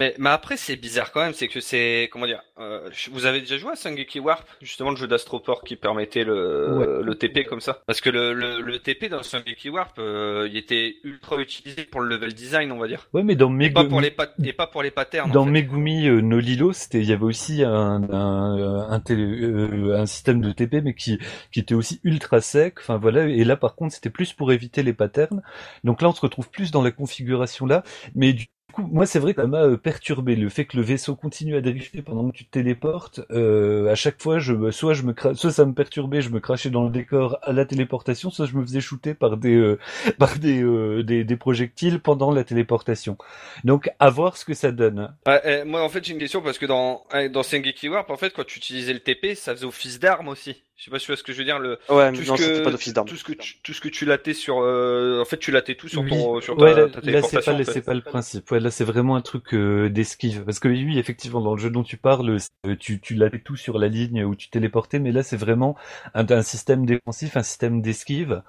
Mais, mais après, c'est bizarre quand même, c'est que c'est, comment dire, euh, vous avez déjà joué à Sangeki Warp, justement le jeu d'Astroport qui permettait le, ouais. le TP comme ça? Parce que le, le, le TP dans Sangeki Warp, euh, il était ultra utilisé pour le level design, on va dire. Ouais, mais dans Megumi... Et pas pour les, pat... et pas pour les patterns. Dans en fait. Megumi euh, no Lilo, c'était, il y avait aussi un, un, un, télé, euh, un système de TP, mais qui, qui était aussi ultra sec, enfin voilà, et là par contre c'était plus pour éviter les patterns. Donc là on se retrouve plus dans la configuration là, mais du coup, moi, c'est vrai que ça m'a perturbé le fait que le vaisseau continue à drifter pendant que tu te téléportes. Euh, à chaque fois, je, soit je me, soit ça me perturbait, je me crachais dans le décor à la téléportation, soit je me faisais shooter par des, euh, par des, euh, des, des, projectiles pendant la téléportation. Donc, à voir ce que ça donne. Ouais, eh, moi, en fait, j'ai une question parce que dans, dans Sengeki Warp, en fait, quand tu utilisais le TP, ça faisait office d'arme aussi. Je sais pas si tu vois ce que je veux dire. Le, ouais, tout non, que, pas. Tout ce que tu, tout ce que tu latais sur, euh, en fait, tu latais tout sur ton, oui. sur ta, ouais, là, ta là c'est pas, en fait. c'est pas le principe. Ouais, là, c'est vraiment un truc euh, d'esquive. Parce que oui, effectivement, dans le jeu dont tu parles, tu, tu latais tout sur la ligne où tu téléportais, mais là, c'est vraiment un, un, système défensif, un système d'esquive.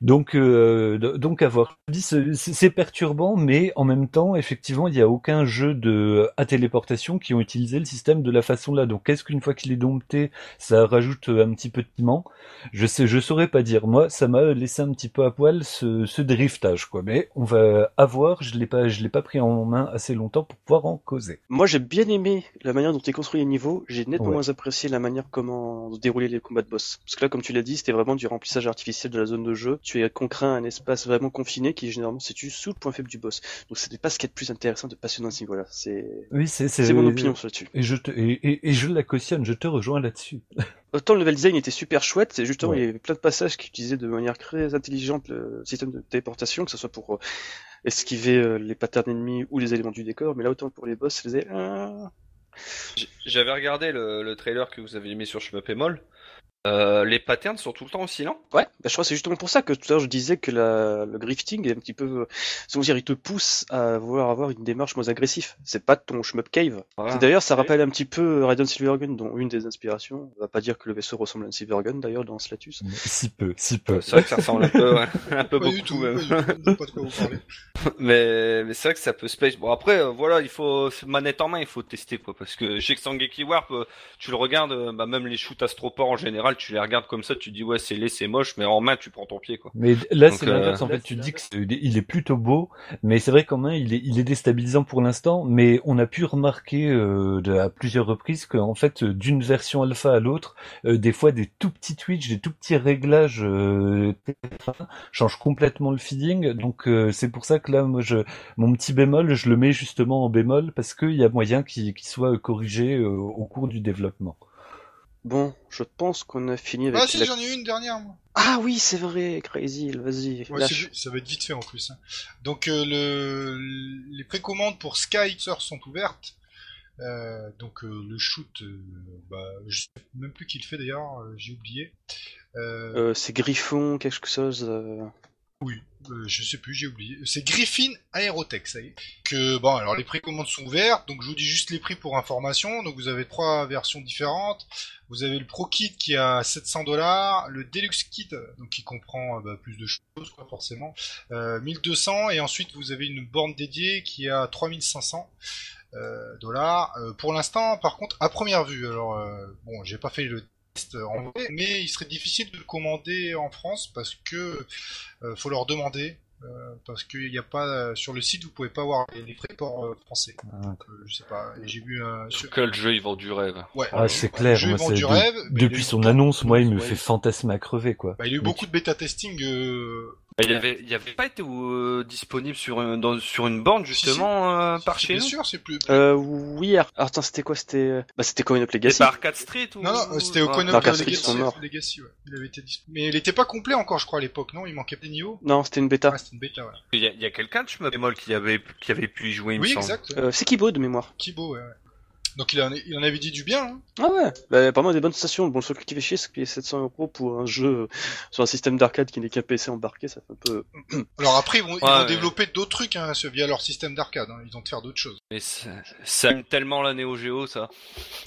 Donc, euh, donc à voir. C'est perturbant, mais en même temps, effectivement, il n'y a aucun jeu de à téléportation qui ont utilisé le système de la façon là. Donc, est-ce qu'une fois qu'il est dompté, ça rajoute un petit peu de piment? je sais, je saurais pas dire. Moi, ça m'a laissé un petit peu à poil ce, ce driftage, quoi. Mais on va avoir. Je l'ai pas, je l'ai pas pris en main assez longtemps pour pouvoir en causer. Moi, j'ai bien aimé la manière dont est construit les niveaux. J'ai nettement ouais. moins apprécié la manière comment dérouler les combats de boss. Parce que là, comme tu l'as dit, c'était vraiment du remplissage artificiel de la zone de jeu. Tu es contraint à un espace vraiment confiné qui généralement se situe sous le point faible du boss. Donc, c'était pas ce qui est le plus intéressant de passionnant à ce niveau-là. C'est, oui, c'est, c'est mon opinion là-dessus. Et je te, et, et, et je la cautionne. Je te rejoins là-dessus. Autant le level design était super chouette, c'est justement ouais. il y avait plein de passages qui utilisaient de manière très intelligente le système de téléportation, que ce soit pour euh, esquiver euh, les patterns ennemis ou les éléments du décor, mais là autant pour les boss, c'est euh... J'avais regardé le, le, trailer que vous avez mis sur Shmup et Moll. Euh, les patterns sont tout le temps aussi lents Ouais, bah je crois que c'est justement pour ça que tout à l'heure je disais que la, le grifting est un petit peu, c'est dire, il te pousse à vouloir avoir une démarche moins agressive. C'est pas ton shmup cave. Voilà. D'ailleurs, ça rappelle un petit peu Raiden Silvergun, dont une des inspirations. On va pas dire que le vaisseau ressemble à un Silvergun d'ailleurs dans Slatus. Si peu, si peu. C'est vrai que ça ressemble un peu, ouais. un peu pas beaucoup du tout, même. Pas, du tout, pas de quoi vous parler. mais mais c'est vrai que ça peut space. Bon après, euh, voilà, il faut manette en main, il faut tester quoi, parce que chez Sangeki Warp, euh, tu le regardes, bah même les shoots astroport en général, tu les regardes comme ça tu dis ouais c'est laid, c'est moche, mais en main tu prends ton pied quoi. Mais là c'est l'inverse euh... en fait, tu dis qu'il est plutôt beau, mais c'est vrai qu'en main il est, il est déstabilisant pour l'instant, mais on a pu remarquer euh, de, à plusieurs reprises qu'en fait d'une version alpha à l'autre, euh, des fois des tout petits twitch, des tout petits réglages euh, changent complètement le feeling, donc euh, c'est pour ça que là moi je mon petit bémol je le mets justement en bémol parce qu'il y a moyen qu'il qu soit corrigé euh, au cours du développement. Bon, je pense qu'on a fini avec. Ah si, la... j'en ai une dernière, moi. Ah oui, c'est vrai, Crazy, vas-y. Ouais, ça va être vite fait en plus. Hein. Donc euh, le... les précommandes pour Sky sont ouvertes. Euh, donc euh, le shoot, bah, je sais même plus qui le fait d'ailleurs, j'ai oublié. c'est Griffon, quelque chose. Oui, euh, je sais plus, j'ai oublié. C'est Griffin Aerotech, ça y est. Que bon, alors les précommandes sont ouvertes, donc je vous dis juste les prix pour information. Donc vous avez trois versions différentes. Vous avez le Pro Kit qui à 700 dollars, le Deluxe Kit donc qui comprend bah, plus de choses quoi forcément, euh, 1200 et ensuite vous avez une borne dédiée qui à 3500 euh, dollars. Euh, pour l'instant, par contre, à première vue, alors euh, bon, j'ai pas fait le mais il serait difficile de le commander en France parce que euh, faut leur demander Euh, parce qu'il n'y a pas euh, sur le site, vous pouvez pas voir les, les port euh, français. Ah, Donc, euh, je sais pas. J'ai vu un. sur- Quel jeu ils vendent du rêve? Ouais. Ah, c'est clair, moi, vend du de- rêve. il Depuis son beaucoup- annonce, moi, il me ouais. fait fantasmer à crever, quoi. Bah, il y a eu Mais beaucoup de bêta testing. euh, Il avait, il avait pas été euh, disponible sur une, dans, sur une borne justement euh, par chez bien nous? sûr, c'est plus. Euh, oui, alors attends, c'était quoi? C'était euh, bah c'était Coin of Legacy. pas Arcade Street ou Non, non, c'était au Ah. Coin of Legacy. ouais. Il avait été disponible. Mais il était pas complet encore, je crois, à l'époque, non? Il manquait des niveaux? Non, c'était une bêta. Ah, Il y a, il y a quelqu'un de chez bémol qui avait, qui avait pu y jouer, il Oui, me semble. exact. ouais. Euh, c'est Kibo de mémoire. Kibo, ouais. ouais. Donc il en, il en avait dit du bien. Hein. Ah ouais. Bah, apparemment des bonnes stations. Bon, le seul truc qui fait chier, c'est qu'il y a 700 euros pour un jeu sur un système d'arcade qui n'est qu'un PC embarqué. Ça fait un peu. Alors après, ils vont, ils Ouais, vont ouais. développer d'autres trucs hein, ce- via leur système d'arcade. Hein. Ils vont te faire d'autres choses. Mais ça, ça aime tellement la Neo Geo, ça.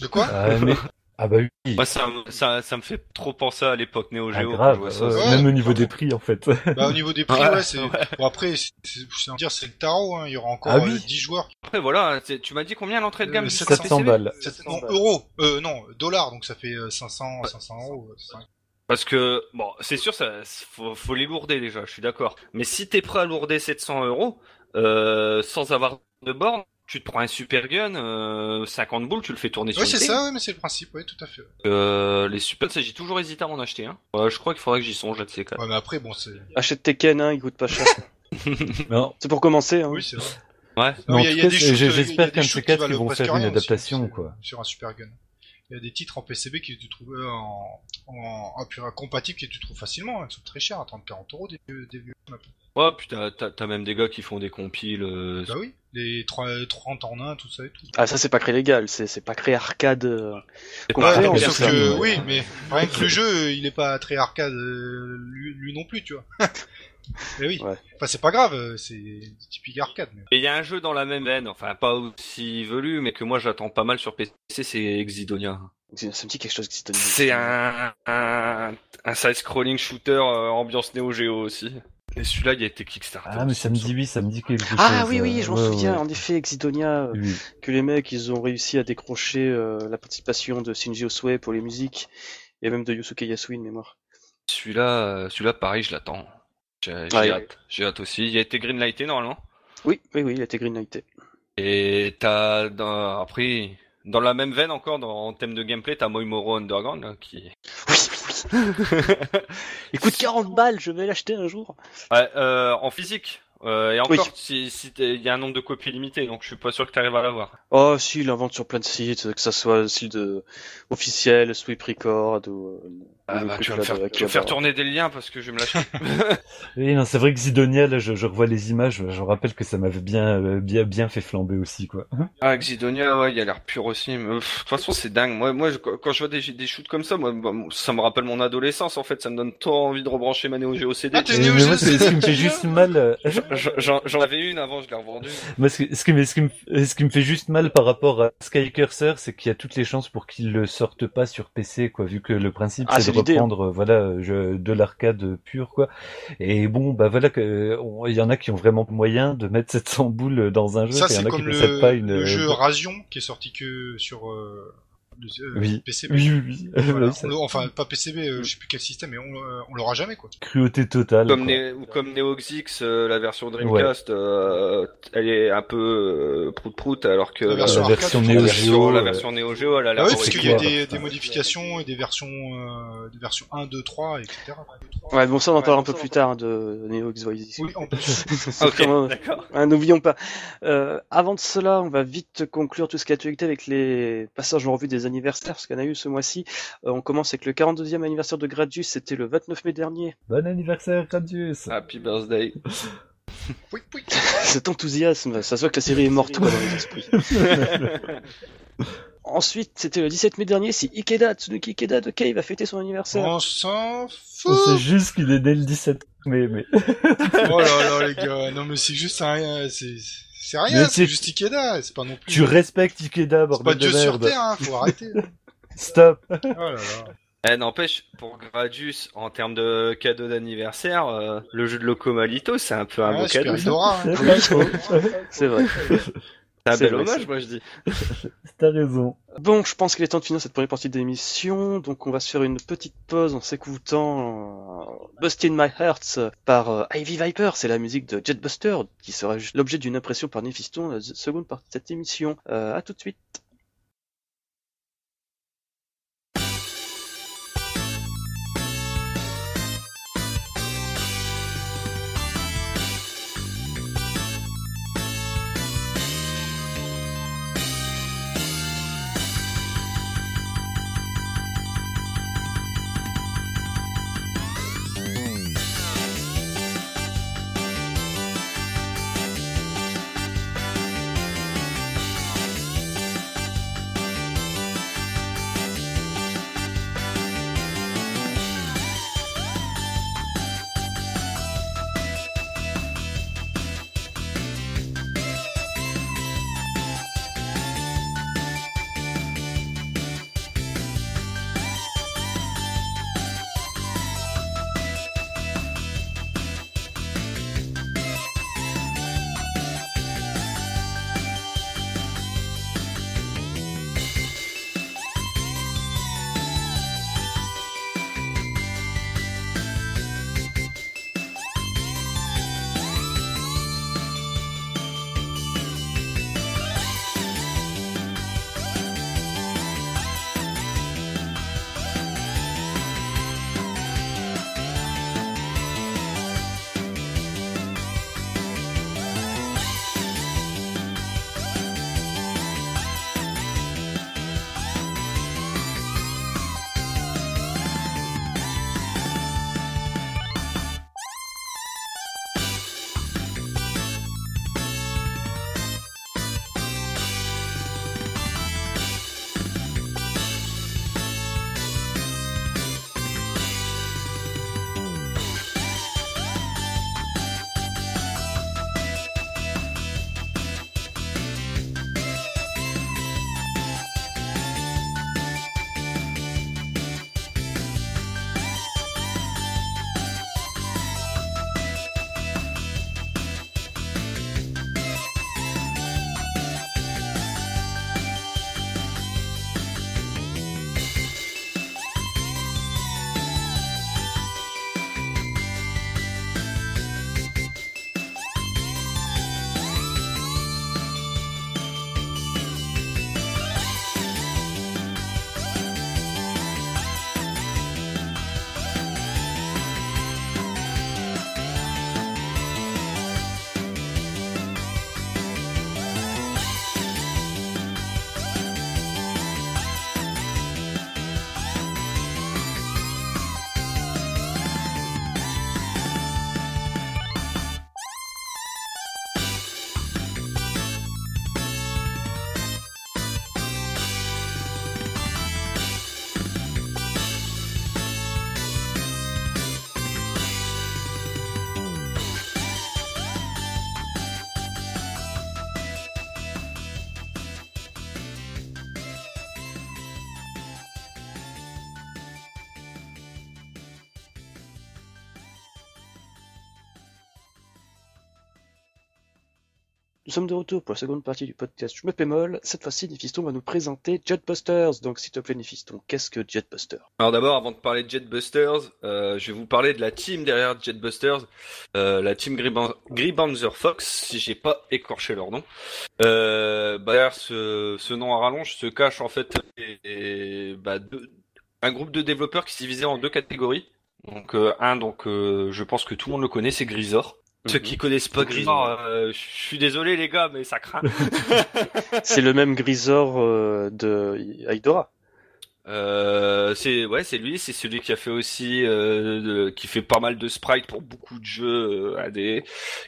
De quoi? Ah, mais... ah bah oui. Moi, ça, me- ça, ça me fait trop penser à l'époque Neo Ah, Geo. quand grave, je vois ça. ouais, Ouais. même au niveau des prix, en fait. Bah au niveau des prix, Ouais, ouais, c'est. Bon après, c'est c'est- c'est dire c'est le tarot. Hein. Il y aura encore Ah oui. euh, 10 joueurs. Après, voilà, tu m'as dit combien l'entrée de gamme Euh, du 700 700 balles. C'est- Non, euros. Euh, non, dollars. Donc ça fait euh, 500, 500 euros. euh, c'est vrai. Parce que, bon, c'est sûr, ça, faut, faut les lourder déjà, je suis d'accord. Mais si t'es prêt à lourder 700 euros, euh, sans avoir de borne, tu te prends un super gun, euh, 50 boules, tu le fais tourner sur Ouais, une c'est ça. Ouais, mais c'est le principe. Ouais, tout à fait. Euh, les super, ça, j'ai toujours hésité à m'en acheter un. Ouais, je crois qu'il faudrait que j'y songe là de ces quatre. Ouais, mais après, bon, c'est. Achète Tekken, hein, il coûte pas cher. Non, c'est pour commencer. Hein. Oui, c'est vrai. Ouais. Non, en j'espère qu'un de ces qui quatre, ils vont faire une adaptation, sur- quoi. Sur un Super Gun. Il y a des titres en PCB que tu trouves euh, en, en, en pur- compatibles que tu trouves facilement, hein, qui sont très chers, à 30-40 euros des, vieux- des vieux maps. Ouais, putain, t'as t'as même des gars qui font des compiles. euh, Bah oui, les 3, 30 en 1, tout ça et tout. Ah ça c'est pas créé légal, c'est c'est pas créé arcade. euh, pas- Ouais, sauf que, ouais. oui, mais rien que le jeu, euh, il est pas très arcade, euh, lui, lui non plus, tu vois. mais oui. Ouais. Enfin, c'est pas grave, euh, c'est typique arcade. Mais... Et il y a un jeu dans la même veine, enfin pas aussi velu, mais que moi j'attends pas mal sur PC, c'est Exidonia. Ça me dit quelque chose tenait. C'est un, un, un side-scrolling shooter euh, ambiance Neo Geo aussi. Et celui-là, il a été Kickstarter. Ah, mais ça me dit oui, ça me dit quelque chose. Ah oui euh, oui, je m'en ouais, souviens. ouais. En effet, Exidonia, euh, Oui. que les mecs ils ont réussi à décrocher euh, la participation de Shinji Osue pour les musiques et même de Yusuke Yasui de mémoire. Celui-là, euh, celui-là, pareil, je l'attends. J'ai hâte. J'ai hâte aussi. Il a été greenlighté normalement. Oui oui oui, il a été greenlighté. Et t'as, dans, après, dans la même veine encore, dans, en thème de gameplay, t'as Moimoro Underground, là, qui... Oui. Il coûte 40 balles, je vais l'acheter un jour. Ouais, euh, en physique. Euh, et encore, Oui. si, si il y a un nombre de copies limité, donc je suis pas sûr que t'arrives à l'avoir. Oh si, il l'invente sur plein de sites, que ça soit le site de officiel, Sweep Record ou. euh, Ah le bah, tu vas me faire, de tu vas me faire tourner des liens parce que je vais me lâcher. Oui, non, c'est vrai que Zidonia, là, je, je revois les images, je rappelle que ça m'avait bien, euh, bien, bien fait flamber aussi, quoi. Ah, Xidonia, ouais, il a l'air pur aussi. De toute façon, c'est dingue. Moi, moi, je- quand je vois des, des shoots comme ça, moi, bah, ça me rappelle mon adolescence. En fait, ça me donne trop envie de rebrancher ma Neo Geo CD. Ah, t'es Mais Neo moi, Geo CD, juste mal. J'en- J'en j'en avais une avant, je l'ai revendue. Moi, ce, que- ce qui me, ce, qui me, ce qui me fait juste mal par rapport à Sky Cursor, c'est qu'il y a toutes les chances pour qu'ils le sortent pas sur PC, quoi, vu que le principe Ah, c'est de hein. reprendre, voilà, je, de l'arcade pur, quoi. Et bon, bah voilà il y en a qui ont vraiment moyen de mettre 700 boules dans un jeu, Ça, et il y c'est en a qui le, pas une. le jeu euh, Rasion qui est sorti que sur euh, euh, Oui. PCB. Oui, oui, oui. Voilà. On enfin, pas PCB, euh, je sais plus quel système, mais on, euh, on l'aura jamais, quoi. Cruauté totale. Comme. Né- ou comme Neo Xix, euh, la version Dreamcast, euh, elle est un peu euh, prout prout, alors que La version la version Neo Geo, la version Neo Geo, elle a Ah parce qu'il y a des, modifications et des versions, euh, des versions 1, 2, 3, etc. Ouais, bon ça on en Ouais, parlera un peu plus tard de Neo X Voices. Oui, en plus. D'accord. Ah, N'oublions pas. Euh, avant de cela, on va vite conclure tout ce qui a actualité avec les passages en revue des anniversaires, parce qu'il y en a eu ce mois-ci. Euh, on commence avec le 42e anniversaire de Gradius, c'était le 29 mai dernier. Bon anniversaire, Gradius. Happy birthday. Oui, oui. Cet enthousiasme, ça se voit que la série est morte quoi, dans les esprits. Ensuite, c'était le 17 mai dernier, si Ikeda, Tsunuki Ikeda de Cave a fêté son anniversaire. On s'en On fout. sait juste qu'il est né le 17 mai, mais... Oh là là, les gars. Non, mais c'est juste un rien, c'est, c'est rien, Mais c'est juste Ikeda, c'est pas non plus. Tu respectes Ikeda, c'est pas bordel de Dieu sur merde. terre, hein, faut arrêter. Stop. Oh là là. Eh, n'empêche, pour Gradius, en termes de cadeau d'anniversaire, euh, le jeu de Locomalito, c'est un peu un Ouais, beau cadeau. Hein. C'est vrai. C'est un C'est bel hommage, moi je dis. T'as raison. Bon, je pense qu'il est temps de finir cette première partie d'émission, donc on va se faire une petite pause en s'écoutant euh, Bust in My Hearts par euh, Ivy Viper, c'est la musique de Jetbuster, qui sera l'objet d'une impression par Néphiston, la seconde partie de cette émission. Euh, à tout de suite. Nous sommes de retour pour la seconde partie du podcast Je me pémol. Cette fois-ci, Néphiston va nous présenter Jetbusters. Donc, s'il te plaît, Néphiston, qu'est-ce que Jetbuster Alors d'abord, avant de parler de Jetbusters, euh, je vais vous parler de la team derrière Jetbusters, euh, la team Griban- Gribanzer Fox, si j'ai pas écorché leur nom. Euh, bah, derrière ce, nom à rallonge se cache en fait bah, un groupe de développeurs qui s'est divisé en deux catégories. Donc un, donc je pense que tout le monde le connaît, c'est Grisor. Ceux qui connaissent pas Grisor, euh, je suis désolé les gars, mais ça craint. C'est le même Grisor euh, de Aidora. Euh, c'est ouais, c'est lui, c'est celui qui a fait aussi, euh, de- qui fait pas mal de sprites pour beaucoup de jeux euh, AD.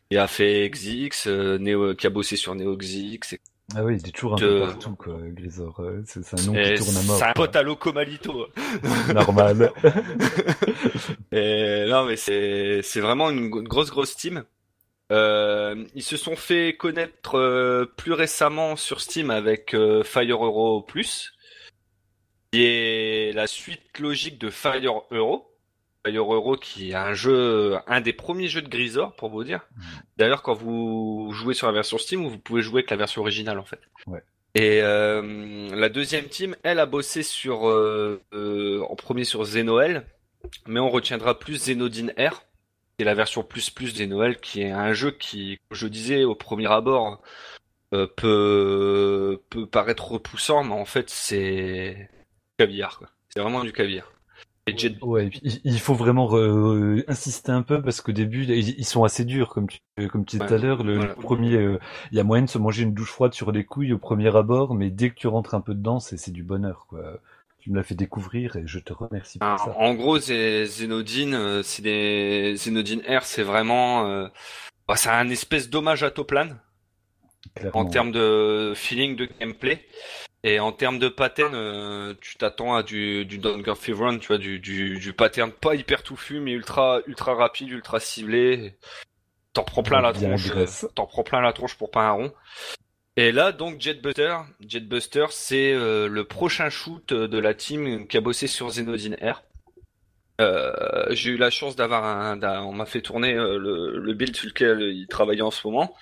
Il a fait Exix, euh, Neo, qui a bossé sur Neo Exix. Ah oui, il est toujours un De- peu partout, quoi, Grisor. Euh, C'est un nom et qui tourne à mort. C'est un pote à Locomalito. Normal. Et non, mais c'est c'est vraiment une, grosse grosse team. Euh, ils se sont fait connaître euh, plus récemment sur Steam avec euh, Fire Euro Plus, qui est la suite logique de Fire Euro. Euro qui est un jeu, un des premiers jeux de Grisor pour vous dire. D'ailleurs, quand vous jouez sur la version Steam, vous pouvez jouer avec la version originale en fait. Ouais. Et euh, la deuxième team, elle a bossé sur euh, euh, en premier sur Zenoel, mais on retiendra plus Zenodine R, qui est la version plus plus Zenoel, qui est un jeu qui, comme je disais au premier abord, peut peut paraître repoussant, mais en fait c'est caviar quoi. C'est vraiment du caviar. Jet Ouais, il- faut vraiment re- insister un peu parce qu'au début ils ils sont assez durs comme tu comme tu disais tout à l'heure. Le, voilà. premier, euh, il y a moyen de se manger une douche froide sur les couilles au premier abord, mais dès que tu rentres un peu dedans, c'est c'est du bonheur quoi. Tu me l'as fait découvrir et je te remercie pour ça. en gros, Zenodine, euh, c'est des Zenodine R, c'est vraiment, euh, bah, c'est un espèce d'hommage à Toplan en termes de feeling de gameplay et en termes de pattern, euh, tu t'attends à du du Dangerfield Run, tu vois, du, du du pattern pas hyper touffu mais ultra ultra rapide, ultra ciblé. T'en prends plein la tronche, euh, t'en prends plein la tronche pour pas un rond. Et là, donc, Jetbuster, Jetbuster, c'est euh, le prochain shoot de la team qui a bossé sur Zenodine R. Euh, j'ai eu la chance d'avoir un, on m'a fait tourner le, le build sur lequel il travaillait en ce moment.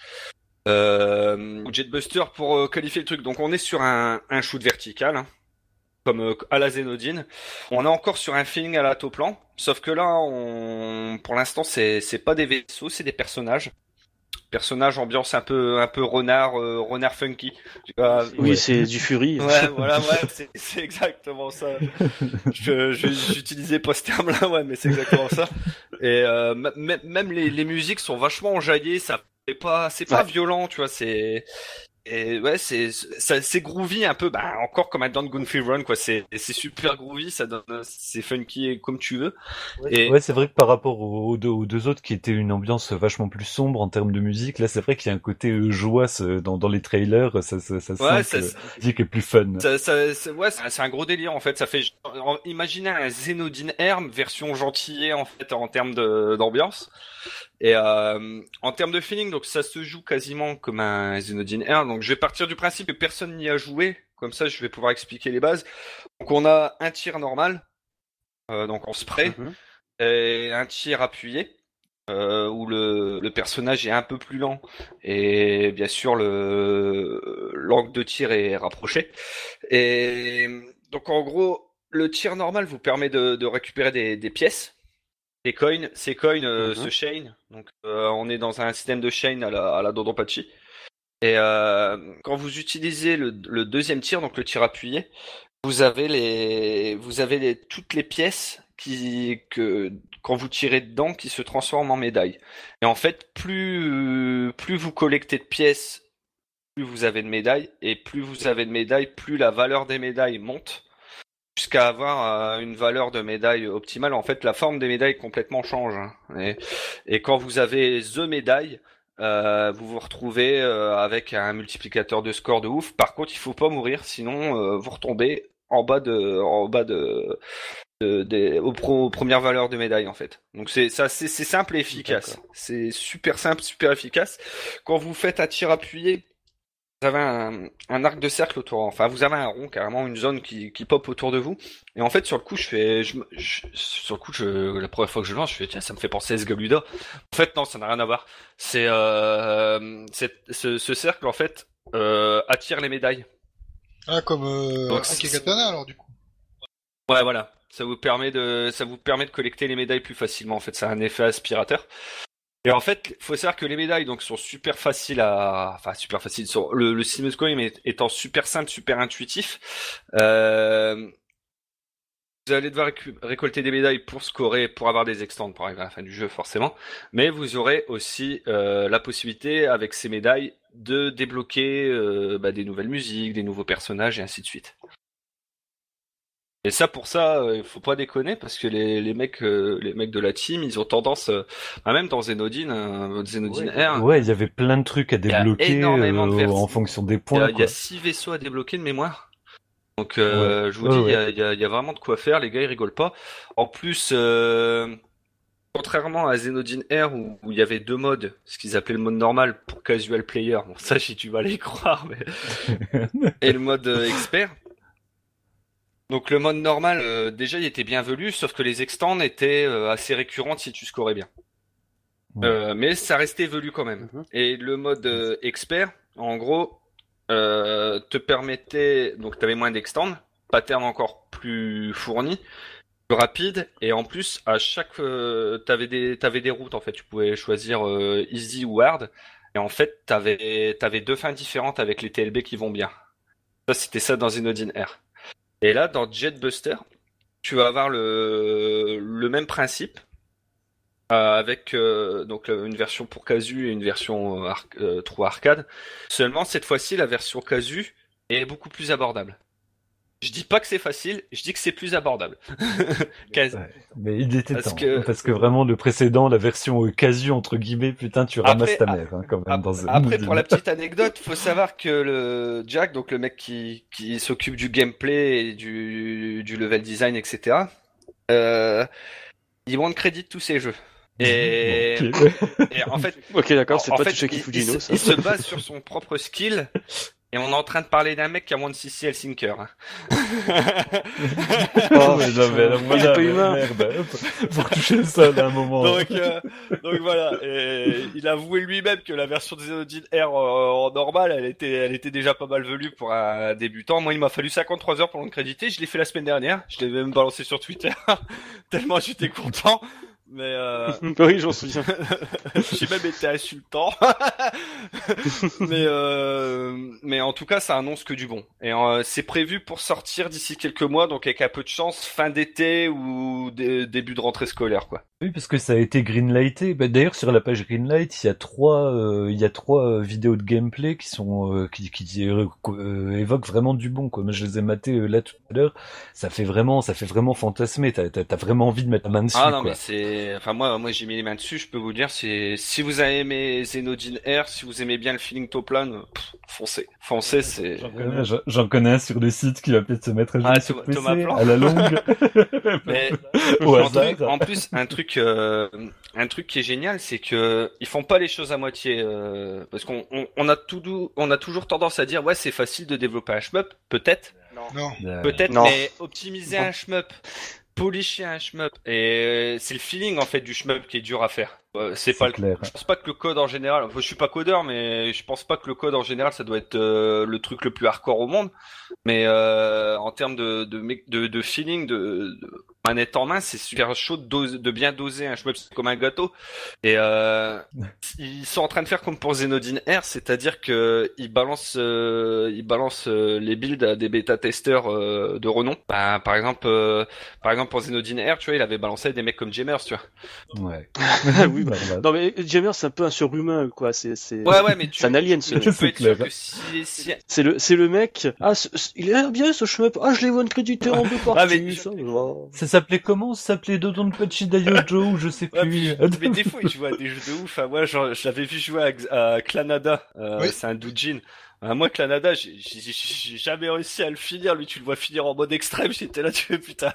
Euh, Jetbuster pour euh, qualifier le truc. Donc on est sur un, un shoot vertical, hein, comme euh, à la Zenodine. On est encore sur un feeling à la Toplan, sauf que là, on, pour l'instant, c'est pas des vaisseaux, c'est des personnages. Personnages ambiance un peu un peu renard euh, renard funky. Oui, Ouais. c'est du Fury. Ouais, voilà, ouais, c'est, exactement ça. Je, j'utilisais pas ce terme-là, ouais, mais c'est exactement ça. Et même les, les musiques sont vachement enjaillées, ça c'est pas, c'est pas Ouais. violent, tu vois, c'est, et ouais, c'est, c'est groovy un peu, bah encore comme un Don't Run, quoi. C'est, c'est super groovy, ça donne, c'est funky comme tu veux. Et Ouais, c'est vrai que par rapport aux, aux deux, aux deux autres qui étaient une ambiance vachement plus sombre en termes de musique, là c'est vrai qu'il y a un côté euh, joie dans, dans les trailers, ça, ça, ça ouais, sent ça, que la musique est plus fun. Ça, ça, ça- ouais, c'est un gros délire en fait. Ça fait, imaginez un Zenodine Herm version gentillée en fait en termes de- d'ambiance et euh, en termes de feeling. Donc ça se joue quasiment comme un Zenodine Herm. Donc je vais partir du principe que personne n'y a joué. Comme ça, je vais pouvoir expliquer les bases. Donc on a un tir normal, euh, donc en spray, Mhm. et un tir appuyé. Euh, où le, le personnage est un peu plus lent et bien sûr le l'angle de tir est rapproché et donc en gros le tir normal vous permet de, de récupérer des, des pièces coins ces coins euh, Mhm. se chain donc euh, on est dans un système de chain à la, à la Dodonpachi et euh, quand vous utilisez le, le deuxième tir donc le tir appuyé vous avez les vous avez les, toutes les pièces qui que quand vous tirez dedans qui se transforment en médailles. Et en fait plus plus vous collectez de pièces plus vous avez de médailles et plus vous avez de médailles plus la valeur des médailles monte jusqu'à avoir euh, une valeur de médaille optimale en fait la forme des médailles complètement change hein. et, et quand vous avez the médaille euh, vous vous retrouvez euh, avec un multiplicateur de score de ouf. Par contre, il faut pas mourir, sinon vous retombez en bas de, en bas de, aux, pro- aux premières valeurs de médaille en fait. Donc c'est ça, c'est simple et efficace. C'est super simple, super efficace. Quand vous faites un tir appuyé, vous avez un, un arc de cercle autour. Enfin, vous avez un rond carrément, une zone qui, qui pop autour de vous. Et en fait, sur le coup, je fais, je, je- sur le coup, je, la première fois que je lance, je fais tiens, ça me fait penser à Esgaluda. En fait, non, ça n'a rien à voir. C'est euh, ce, ce cercle en fait euh, attire les médailles. Ah, comme euh, Donc, Akikatana, alors, du coup. Ouais, voilà. Ça vous permet de, ça vous permet de collecter les médailles plus facilement. En fait, c'est un effet aspirateur. Et en fait, faut savoir que les médailles donc sont super faciles à, enfin super faciles. Le, le système de scoring étant super simple, super intuitif. Euh, vous allez devoir récolter des médailles pour scorer, pour avoir des extends pour arriver à la fin du jeu forcément. Mais vous aurez aussi euh, la possibilité avec ces médailles de débloquer euh, bah, des nouvelles musiques, des nouveaux personnages et ainsi de suite. Et ça, pour ça, euh, il faut pas déconner parce que les, les mecs, euh, les mecs de la team, ils ont tendance, euh, ah, même dans Zenodine, euh, Zenodine R, Ouais, il y avait plein de trucs à débloquer énormément de euh, versions. en fonction des il y, points. a, il y a six vaisseaux à débloquer de mémoire. Donc, euh, je vous Ouais, dis, il ouais. y, a, il y a- il y a vraiment de quoi faire. Les gars, ils rigolent pas. En plus, euh, contrairement à Zenodine R où, où il y avait deux modes, ce qu'ils appelaient le mode normal pour casual player. Bon, ça, j'ai du mal à y croire, mais et le mode expert. Donc le mode normal, euh, déjà, il était bien velu, sauf que les extends étaient euh, assez récurrentes si tu scorais bien. Ouais. Euh, mais ça restait velu quand même. Mhm. Et le mode expert, en gros, te permettait, donc tu avais moins d'extends, pattern encore plus fourni, plus rapide, et en plus, à chaque, euh, t'avais des, t'avais des routes en fait. Tu pouvais choisir easy ou hard, et en fait, t'avais, t'avais deux fins différentes avec les TLB qui vont bien. Ça, c'était ça dans Zenodin R. Et là, dans Jetbuster, tu vas avoir le, même principe, euh, avec euh, donc euh, une version pour casu et une version euh, arc- trou arcade. Seulement cette fois-ci la version casu est beaucoup plus abordable. Je dis pas que c'est facile, je dis que c'est plus abordable. Ouais. Mais il était Parce temps. que- hein, Parce que vraiment, le précédent, la version casu, entre guillemets, putain, tu ramasses Après- ta mère, hein, quand même, Ap- dans Après, pour la petite anecdote, faut savoir que le Jack, donc le mec qui, qui s'occupe du gameplay et du, du level design, etc., euh, il rend crédit de tous ses jeux. Et, Ok. et en fait, Ok, d'accord, c'est pas fait, il, il Fujino, ça. il se base sur son propre skill. Et on est en train de parler d'un mec qui a moins de CC Helsinker. hein. Oh, mais alors, il est voilà, pas mais humain. Merde, faut retoucher le sol à un moment. donc, euh, donc voilà. Et il a avoué lui-même que la version de Xenodine R euh, en normal, elle était, elle était déjà pas mal velue pour un débutant. Moi, il m'a fallu 53 heures pour le créditer. Je l'ai fait la semaine dernière. Je l'ai même balancé sur Twitter. Tellement j'étais content. Mais euh, oui, j'en souviens. J'ai même été insultant. mais euh, mais en tout cas, ça annonce que du bon. Et euh, c'est prévu pour sortir d'ici quelques mois, donc avec un peu de chance, fin d'été ou dé- début de rentrée scolaire, quoi. Oui, parce que ça a été greenlighté. Bah, D'ailleurs, sur la page Greenlight, il y a trois, euh, il y a trois euh, vidéos de gameplay qui sont, euh, qui, qui évoquent vraiment du bon. Quoi. Moi, je les ai matés euh, là tout à l'heure. Ça fait vraiment, ça fait vraiment fantasmer. T'as, t'as, t'as vraiment envie de mettre la main dessus. Ah non, quoi. mais c'est, enfin moi, moi j'ai mis les mains dessus. Je peux vous dire, c'est si vous avez aimé Xenodine R, si vous aimez bien le feeling Toplan, pff, foncez, foncez, c'est. J'en connais, j'en- j'en connais un sur le site qui va peut-être se mettre à jouer Ah, sur Thomas- PC à la longue. Mais Au en, hasard. truc- en plus, un truc, euh, un truc qui est génial, c'est que ils font pas les choses à moitié, euh, parce qu'on on, on a tout, dou- on a toujours tendance à dire ouais c'est facile de développer un shmup, peut-être, Non. Euh, peut-être, Non. mais optimiser un shmup, polisher un shmup, et c'est le feeling en fait du shmup qui est dur à faire. Euh, c'est pas le clair. je pense pas que le code en général, enfin, je suis pas codeur, mais je pense pas que le code en général ça doit être euh, le truc le plus hardcore au monde. Mais euh, en termes de, de, mé- de, de feeling, de, de manette en main, c'est super chaud de, dose- de bien doser un c'est comme un gâteau. Et euh, ils sont en train de faire comme pour Xenodine R, c'est-à-dire que ils balancent, euh, ils balancent euh, les builds à des bêta-testeurs euh, de renom. Bah, par exemple, euh, par exemple pour Xenodine R, tu vois, il avait balancé des mecs comme Jammers, tu vois. Ouais. oui, Non mais Jammer c'est un peu un surhumain quoi, c'est c'est Ouais, ouais, mais tu, c'est un alien ce tu mec. C'est le c'est le mec. Ah ce- il a l'air bien ce shmup. Ah je l'ai one crédité en deux parties. Ah, mais ça. Ça s'appelait comment? Ça s'appelait Dodonpachi Daiojo ou je sais plus. mais des fois, il joue à des jeux de ouf. Hein. Moi, genre, je l'avais vu jouer à, à Clanada. Euh, Oui. C'est un doujin. Euh, moi, Clanada, j'ai jamais réussi à le finir. Lui, tu le vois finir en mode extrême. J'étais là, tu fais putain.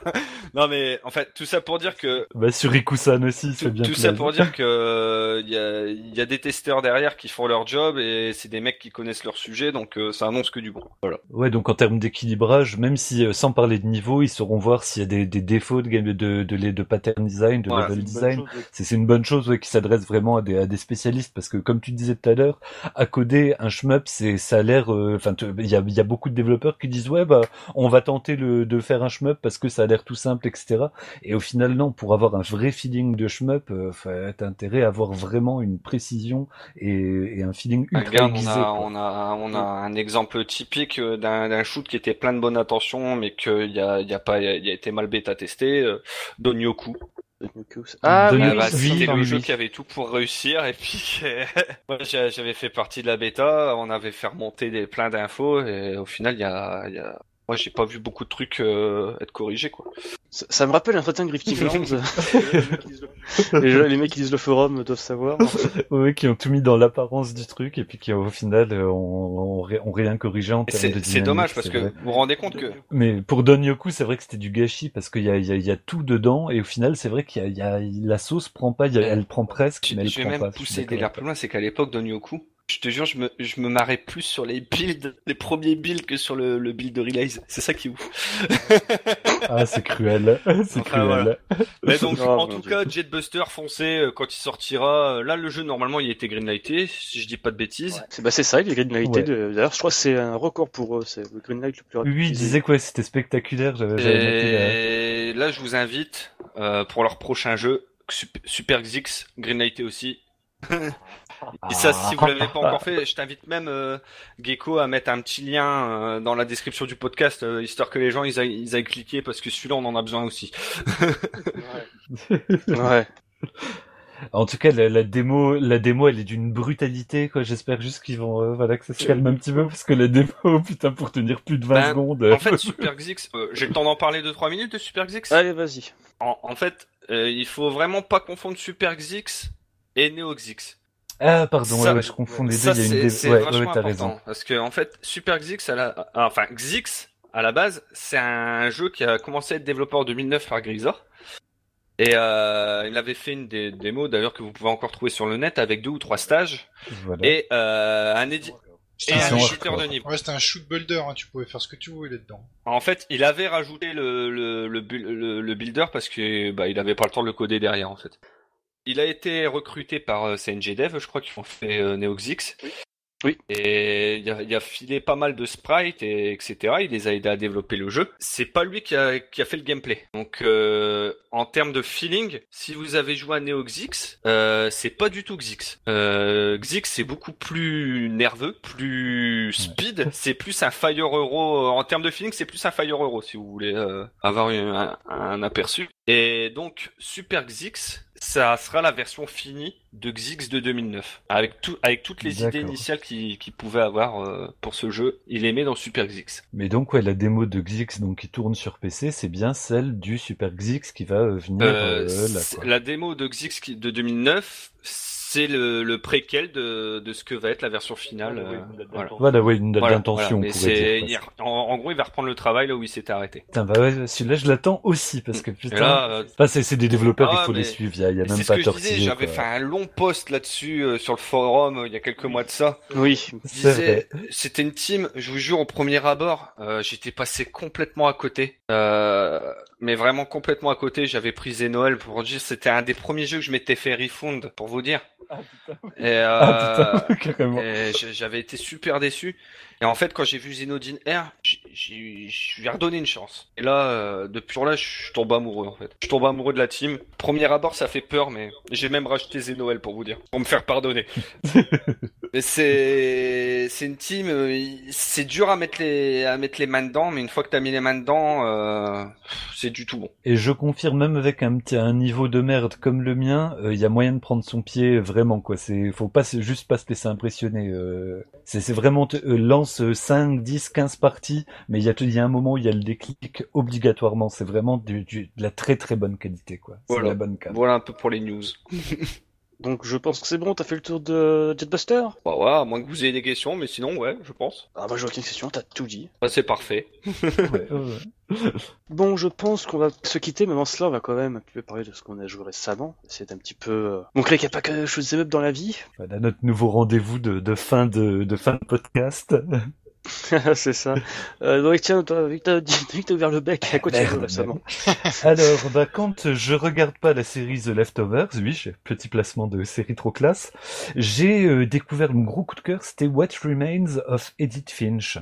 non, mais en fait, tout ça pour dire que Bah sur Rikusan aussi, c'est bien. tout ça pour dire que euh, il y, a, y a des testeurs derrière qui font leur job et c'est des mecs qui connaissent leur sujet, donc euh, ça annonce que du bon. Voilà. Ouais, donc en termes d'équilibrage, même si euh, sans parler de niveau, ils sauront voir s'il y a des, des défauts de de de, de, de pattern design, de Voilà, level design. c'est une bonne chose ouais, qui s'adresse vraiment à des, à des spécialistes parce que comme tu disais tout à l'heure, à coder un shmup, c'est ça a l'air. euh, Enfin, te- il y a, y a beaucoup de développeurs qui disent ouais bah on va tenter le, de faire un shmup parce que ça a l'air tout simple, etc. Et au final non, pour avoir un vrai feeling de shmup, euh, t'as intérêt à avoir vraiment une précision et, et un feeling ultra Regarde, on aiguisé. a, quoi. on a, on a un exemple typique euh, d'un shoot qui était plein de bonne attention, mais qu'il y a, il y a pas, il a été mal bêta testé. Euh, Donyoku. Ah oui, Ah bah, c'était le jeu qui avait tout pour réussir et puis moi, j'a- j'avais fait partie de la bêta, on avait fait remonter des, plein d'infos et au final il y a, il y a... moi j'ai pas vu beaucoup de trucs euh, être corrigés quoi. Ça, ça me rappelle un certain Grifting Lands. les, gens- les mecs qui lisent le forum doivent savoir. Ouais, qui ont tout mis dans l'apparence du truc et puis qui au final euh, ont, ont, ré- ont rien corrigé en termes C'est de c'est dommage parce que vrai. vous vous rendez compte que Mais pour Don Yoku, c'est vrai que c'était du gâchis parce qu'il y a, il y, a, il y a tout dedans et au final, c'est vrai qu'il y a, il y a la sauce prend pas, elle prend presque, mais je, elle je vais prend même pas. pousser délires plus loin, c'est qu'à l'époque Donyoku, je te jure, je me, je me marrais plus sur les builds, les premiers builds que sur le, le build de Relays. C'est ça qui est ouf. Ah, c'est cruel. C'est Enfin, cruel. voilà. Mais donc, en tout Dieu. cas, Jetbuster, foncez euh, quand il sortira. Là, le jeu, normalement, il a été greenlighté, si je dis pas de bêtises. C'est bah, c'est ça, il est greenlighté. Ouais. de- D'ailleurs, je crois que c'est un record pour eux. C'est le greenlight le plus rapide. Oui, il disait que ouais, c'était spectaculaire. J'avais j'avais noté la- Et là, je vous invite euh, pour leur prochain jeu, Sup- Super Xix, greenlighté aussi. Et ça, si vous l'avez pas encore fait, je t'invite même, euh, Gecko, à mettre un petit lien euh, dans la description du podcast, euh, histoire que les gens ils aillent, ils aillent cliquer, parce que celui-là, on en a besoin aussi. Ouais. En tout cas, la, la démo, la démo, elle est d'une brutalité, quoi. J'espère juste qu'ils vont, euh, voilà, que ça se calme un petit peu, parce que la démo, putain, pour tenir plus de 20 Ben, secondes. En fait, Super Xix, euh, j'ai le temps d'en parler 2-3 minutes de Super Xix? Allez, vas-y. en, en fait, euh, il faut vraiment pas confondre Super Xix et Neo Xix. Ah, pardon, ça- ouais, ouais, je confonds les Ça, deux. Il y a c'est une dé... c'est ouais, vachement ouais, t'as important. raison. Parce que, en fait, Super Xix, à la... enfin, Xix, à la base, c'est un jeu qui a commencé à être développé en 2009 par Grisor. Et euh, il avait fait une des démos, d'ailleurs, que vous pouvez encore trouver sur le net, avec deux ou trois stages. Voilà. Et euh, un, et un sont un, éditeur de niveau. ouais, c'était un shoot builder, hein, tu pouvais faire ce que tu voulais dedans. En fait, il avait rajouté le, le, le, bu- le- le builder parce que bah, il avait pas le temps de le coder derrière en fait. Il a été recruté par euh, CNG Dev, je crois qu'ils ont fait euh, NeoXix. Oui. Et il a, il a filé pas mal de sprites et etc. Il les a aidés à développer le jeu. C'est pas lui qui a, qui a fait le gameplay. Donc euh, en termes de feeling, si vous avez joué à NeoXix, euh, c'est pas du tout Xix. Euh, Xix c'est beaucoup plus nerveux, plus speed. C'est plus un Fire Euro en termes de feeling, c'est plus un Fire Euro si vous voulez euh, avoir une- un, un aperçu. Et donc Super Xix, ça sera la version finie de Xix de 2009, avec tout, avec toutes les idées initiales qu'il qu'il pouvait avoir euh, pour ce jeu. Il les met dans Super Xix. Mais donc, ouais, la démo de Xix, donc, qui tourne sur PC, c'est bien celle du Super Xix qui va euh, venir, Euh, euh, là, la démo de Xix de 2009, c'est le, le préquel de, de ce que va être la version finale. euh, voilà. Voilà, ouais, une date Voilà, d'intention, voilà. En, en gros, il va reprendre le travail là où il s'était arrêté. Putain, bah ouais, celui-là, je l'attends aussi, parce que putain. euh, c'est, des développeurs, Ah, il faut mais- les suivre, il y a, y a c'est même ce pas que je disais. tortillé, J'avais fait un long post là-dessus euh, sur le forum euh, il y a quelques mois de ça. Oui. C'était une team. Je vous jure, au premier abord, euh, j'étais passé complètement à côté. Euh, mais vraiment complètement à côté. J'avais pris Noël pour dire c'était un des premiers jeux que je m'étais fait refund pour vous dire. Et, euh, Ah, et j'avais été super déçu. Et en fait, quand j'ai vu Xenodine R, je lui ai redonné une chance. Et là, euh, depuis là, je tombe amoureux en fait. Je tombe amoureux de la team. Premier abord, ça fait peur, mais j'ai même racheté Zenoël pour vous dire, pour me faire pardonner. mais c'est c'est une team, euh, c'est dur à mettre les à mettre les mains dedans, mais une fois que t'as mis les mains dedans, euh, c'est du tout bon. Et je confirme même avec un petit un niveau de merde comme le mien, euh, il y a moyen de prendre son pied vraiment quoi. C'est faut pas juste pas se laisser impressionner. euh. c'est vraiment euh, lance euh, 5, 10, 15 parties, mais il y a il y a un moment où il y a le déclic obligatoirement. C'est vraiment du, du- de la très très bonne qualité quoi. C'est Voilà. la bonne cam. Voilà un peu pour les news. Donc je pense que c'est bon, t'as fait le tour de Jetbuster? Bah ouais, à moins que vous ayez des questions, mais sinon ouais, je pense. Ah bah j'ai aucune question, t'as tout dit. Bah, c'est parfait. Ouais, ouais, ouais. Bon, je pense qu'on va se quitter, mais avant cela, on va quand même un petit peu parler de ce qu'on a joué récemment. C'est un petit peu euh, montrer qu'il n'y a pas que chose up dans la vie. Voilà notre nouveau rendez-vous de, de fin de, de fin de podcast. c'est ça. Euh, donc tiens, toi, vu que t'as ouvert le bec, à quoi tu joues récemment Alors, bah, quand je regarde pas la série The Leftovers, oui, j'ai petit placement de série trop classe, j'ai euh, découvert mon gros coup de cœur, c'était What Remains of Edith Finch.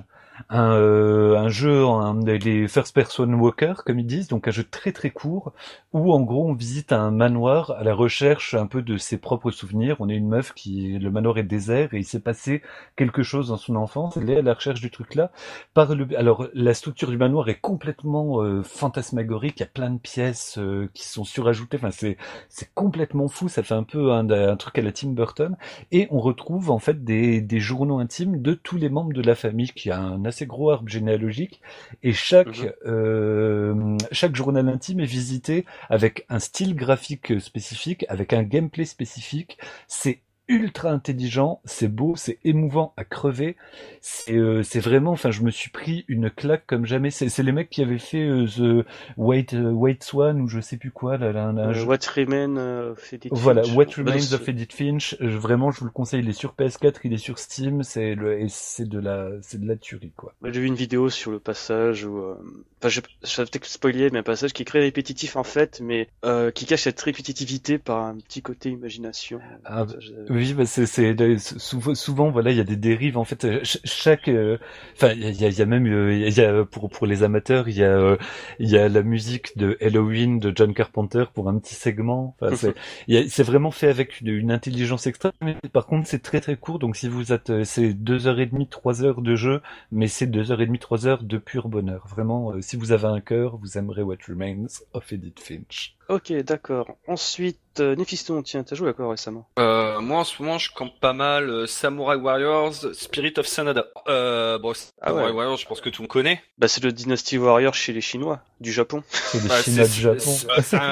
Un, euh, un jeu, en, les first person walker, comme ils disent, donc un jeu très très court, où en gros on visite un manoir à la recherche un peu de ses propres souvenirs. On est une meuf qui, le manoir est désert et il s'est passé quelque chose dans son enfance. Elle est à la recherche du truc là. Par le, alors la structure du manoir est complètement euh, fantasmagorique. Il y a plein de pièces euh, qui sont surajoutées. Enfin c'est c'est complètement fou. Ça fait un peu un, un truc à la Tim Burton. Et on retrouve en fait des, des journaux intimes de tous les membres de la famille, qui a un assez gros arbre généalogique. Et chaque Mhm. euh, chaque journal intime est visité avec un style graphique spécifique, avec un gameplay spécifique. C'est ultra intelligent, c'est beau, c'est émouvant à crever. C'est euh, c'est vraiment, enfin, je me suis pris une claque comme jamais. C'est c'est les mecs qui avaient fait euh, The White euh, White Swan ou je sais plus quoi là, là, là, Euh, je- What Remains of Edith Voilà, Finch. What Bah, Remains of Edith Finch. euh, Vraiment, je vous le conseille. Il est sur PS4, il est sur Steam. C'est le et c'est de la c'est de la tuerie quoi. J'ai vu une vidéo sur le passage où, euh, enfin, je, je vais peut-être spoiler, mais un passage qui est très répétitif en fait, mais euh, qui cache cette répétitivité par un petit côté imagination. Ah, Ça, je- Oui, bah c'est c'est souvent, souvent voilà, il y a des dérives en fait. euh, ch- Chaque, euh, enfin, il y a, il y a- il y a même, euh, il y a pour pour les amateurs, il y a il y a la musique de Halloween de John Carpenter pour un petit segment. Enfin, c'est y a- c'est vraiment fait avec une, une intelligence extrême. Mais par contre, c'est très très court. Donc si vous êtes, c'est deux heures et demie, trois heures de jeu, mais c'est deux heures et demie, trois heures de pur bonheur. Vraiment, si vous avez un cœur, vous aimerez What Remains of Edith Finch. Ok, d'accord. Ensuite, euh, Néphiston, tiens, t'as joué à quoi récemment? Euh, moi en ce moment je campe pas mal euh, Samurai Warriors, Spirit of Sanada. Euh, bon, Ah Samurai ouais. Warriors, je pense que tout le monde connaît. Bah, c'est le Dynasty Warrior chez les Chinois, du Japon. C'est des Bah, Chinois c'est- du Japon. c'est-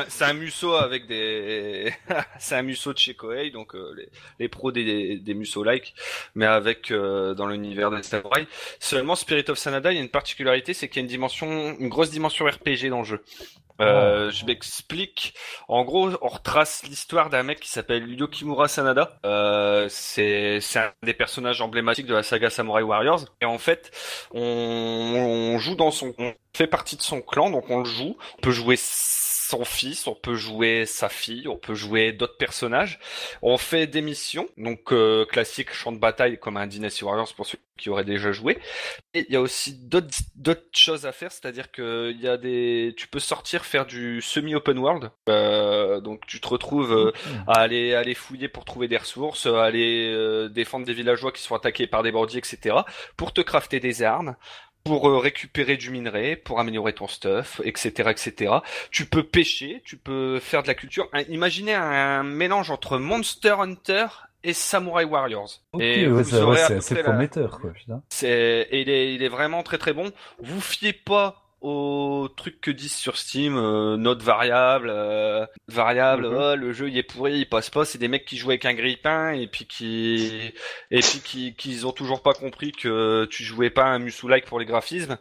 C'est un, musso avec des, c'est un musso de chez Koei, donc euh, les, les pros des, des musso like, mais avec euh, dans l'univers des samouraïs. Seulement Spirit of Sanada, il y a une particularité, c'est qu'il y a une dimension, une grosse dimension RPG dans le jeu. Euh, je m'explique. En gros, on retrace l'histoire d'un mec qui s'appelle Yokimura Sanada. Euh, c'est c'est un des personnages emblématiques de la saga Samurai Warriors. Et en fait, on, on joue dans son, on fait partie de son clan, donc on le joue. On peut jouer son fils, on peut jouer sa fille, on peut jouer d'autres personnages. On fait des missions, donc euh, classique champ de bataille comme un Dynasty Warriors pour ceux qui auraient déjà joué. Et il y a aussi d'autres choses à faire, c'est-à-dire que il y a des, tu peux sortir faire du semi-open world. Euh, donc tu te retrouves euh, à aller aller fouiller pour trouver des ressources, à aller euh, défendre des villageois qui sont attaqués par des bandits, etc. Pour te crafter des armes, pour euh, récupérer du minerai, pour améliorer ton stuff, etc., etc. Tu peux pêcher, tu peux faire de la culture. Imaginez un mélange entre Monster Hunter et Samurai Warriors. Ok, et ouais, c'est assez la- prometteur quoi. Putain. c'est et il est, il est vraiment très très bon. Vous fiez pas aux trucs que disent sur Steam, euh, note variable, euh, variable, Mhm. oh, le jeu il est pourri, il passe pas. C'est des mecs qui jouent avec un grille-pain et puis qui et puis qui qui ont toujours pas compris que tu jouais pas un Musu-like pour les graphismes.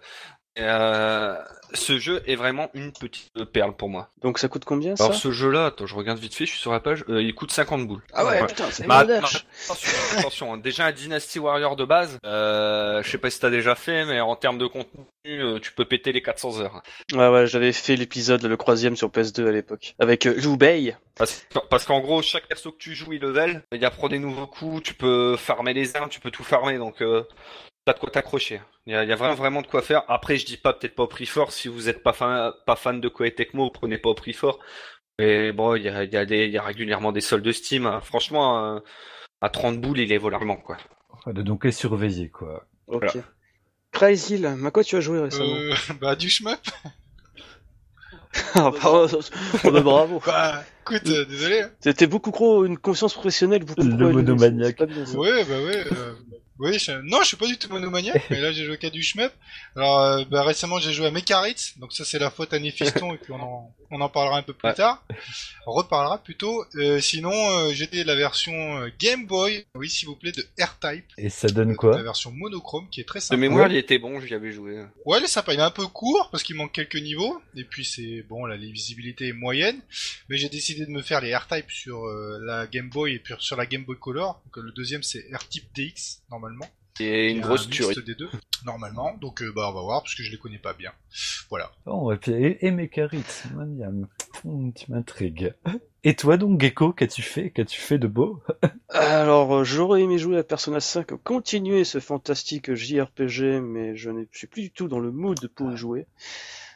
Euh, ce jeu est vraiment une petite perle pour moi. Donc ça coûte combien ça Alors ce jeu-là, attends, je regarde vite fait, je suis sur la page, euh, il coûte 50 boules. Ah ouais, putain, c'est Ma- moderne. Attention, attention, hein. déjà un Dynasty Warrior de base, euh, je sais pas si t'as déjà fait, mais en termes de contenu, euh, tu peux péter les 400 heures. Ouais, ouais, j'avais fait l'épisode, le croisième sur PS2 à l'époque. Avec euh, Liu Bei. Parce, parce qu'en gros, chaque perso que tu joues, il level, il apprend des nouveaux coups, tu peux farmer les armes, tu peux tout farmer, donc euh, t'as de quoi t'accrocher. Il y a, il y a vraiment, vraiment de quoi faire. Après, je dis pas peut-être pas au prix fort, si vous êtes pas fan, pas fan de Koei Tecmo, vous prenez pas au prix fort. Mais bon, il y a, il y a, des, il y a régulièrement des soldes Steam. hein. Franchement, euh, à 30 boules, il est volant, quoi. Donc est surveillé quoi. Ok. Voilà. Crazy Hill, à quoi tu as joué récemment Euh, bah, du shmup. Ah, pardon, oh, bah, bravo. Bah, écoute, euh, désolé. hein. C'était beaucoup trop une conscience professionnelle, beaucoup Le trop élevée, monomaniaque. Ouais, bah ouais. euh, Oui, je... non, je suis pas du tout monomaniaque, mais là j'ai joué qu'à du shmup. Alors, euh, bah, récemment j'ai joué à Mekaritz, donc ça c'est la faute à Néphiston, et puis on en, on en parlera un peu plus Ouais. tard. On reparlera plutôt. Euh, sinon, euh, j'ai la version euh, Game Boy, oui s'il vous plaît, de R-Type. Et ça donne quoi La version monochrome qui est très De sympa. mémoire, il était bon, j'y avais joué. Ouais, il est sympa. Il est un peu court parce qu'il manque quelques niveaux. Et puis c'est bon, la visibilité est moyenne. Mais j'ai décidé de me faire les R-Type sur euh, la Game Boy et puis sur la Game Boy Color. Donc euh, le deuxième c'est R-Type DX normalement. Et Il y une grosse un tuerie. des deux normalement. Donc euh, bah on va voir parce que je les connais pas bien. Voilà. Oh, et puis, et, et Mekarit, Maniam. Hum, tu m'intrigues. Et toi donc, Gecko, qu'as-tu fait Qu'as-tu fait de beau Alors, euh, j'aurais aimé jouer à Persona 5, continuer ce fantastique JRPG, mais je ne suis plus du tout dans le mood pour y jouer.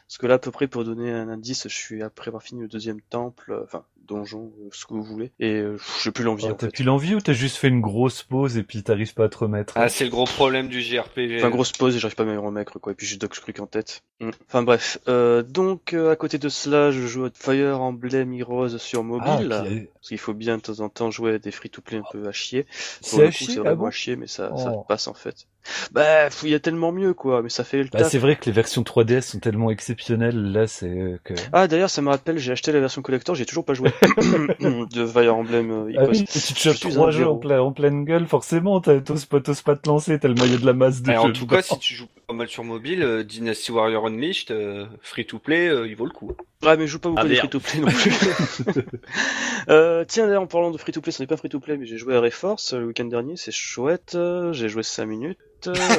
Parce que là, à peu près, pour donner un indice, je suis après avoir fini le deuxième temple, euh, enfin, donjon, euh, ce que vous voulez, et euh, j'ai plus l'envie, Oh, T'as plus l'envie ou t'as juste fait une grosse pause et puis t'arrives pas à te remettre Ah, c'est le gros problème du JRPG. Enfin, grosse pause et j'arrive pas à me remettre, quoi, et puis j'ai Doc Scruck en tête. Mm. Enfin, bref. Euh, donc, euh, à côté de cela, je joue à Fire Emblem Heroes sur Ah, mobile. Parce qu'il faut bien de temps en temps jouer à des free-to-play un peu à chier. Pour c'est le à coup, chier, c'est ah vraiment bon à chier, mais ça, ça Oh. passe en fait. Bah, il y a tellement mieux, quoi, mais ça fait le Bah, taf. c'est vrai que les versions 3DS sont tellement exceptionnelles, là, c'est euh, que... Ah, d'ailleurs, ça me rappelle, j'ai acheté la version collector, j'ai toujours pas joué. De Fire Emblem euh, Ah oui, tu te chopes trois jeux en, pleine gueule, forcément, t'as- t'oses pas, pas te lancer, t'as le maillot de la masse de Et en tout cas, si tu joues pas mal sur mobile, euh, Dynasty Warrior Unleashed, euh, free to play, euh, il vaut le coup. Ouais, mais je joue pas beaucoup Ah, des merde. free-to-play non plus. euh, tiens, d'ailleurs, en parlant de free-to-play, ce n'est pas free-to-play, mais j'ai joué à Reforce le week-end dernier, c'est chouette. J'ai joué 5 minutes.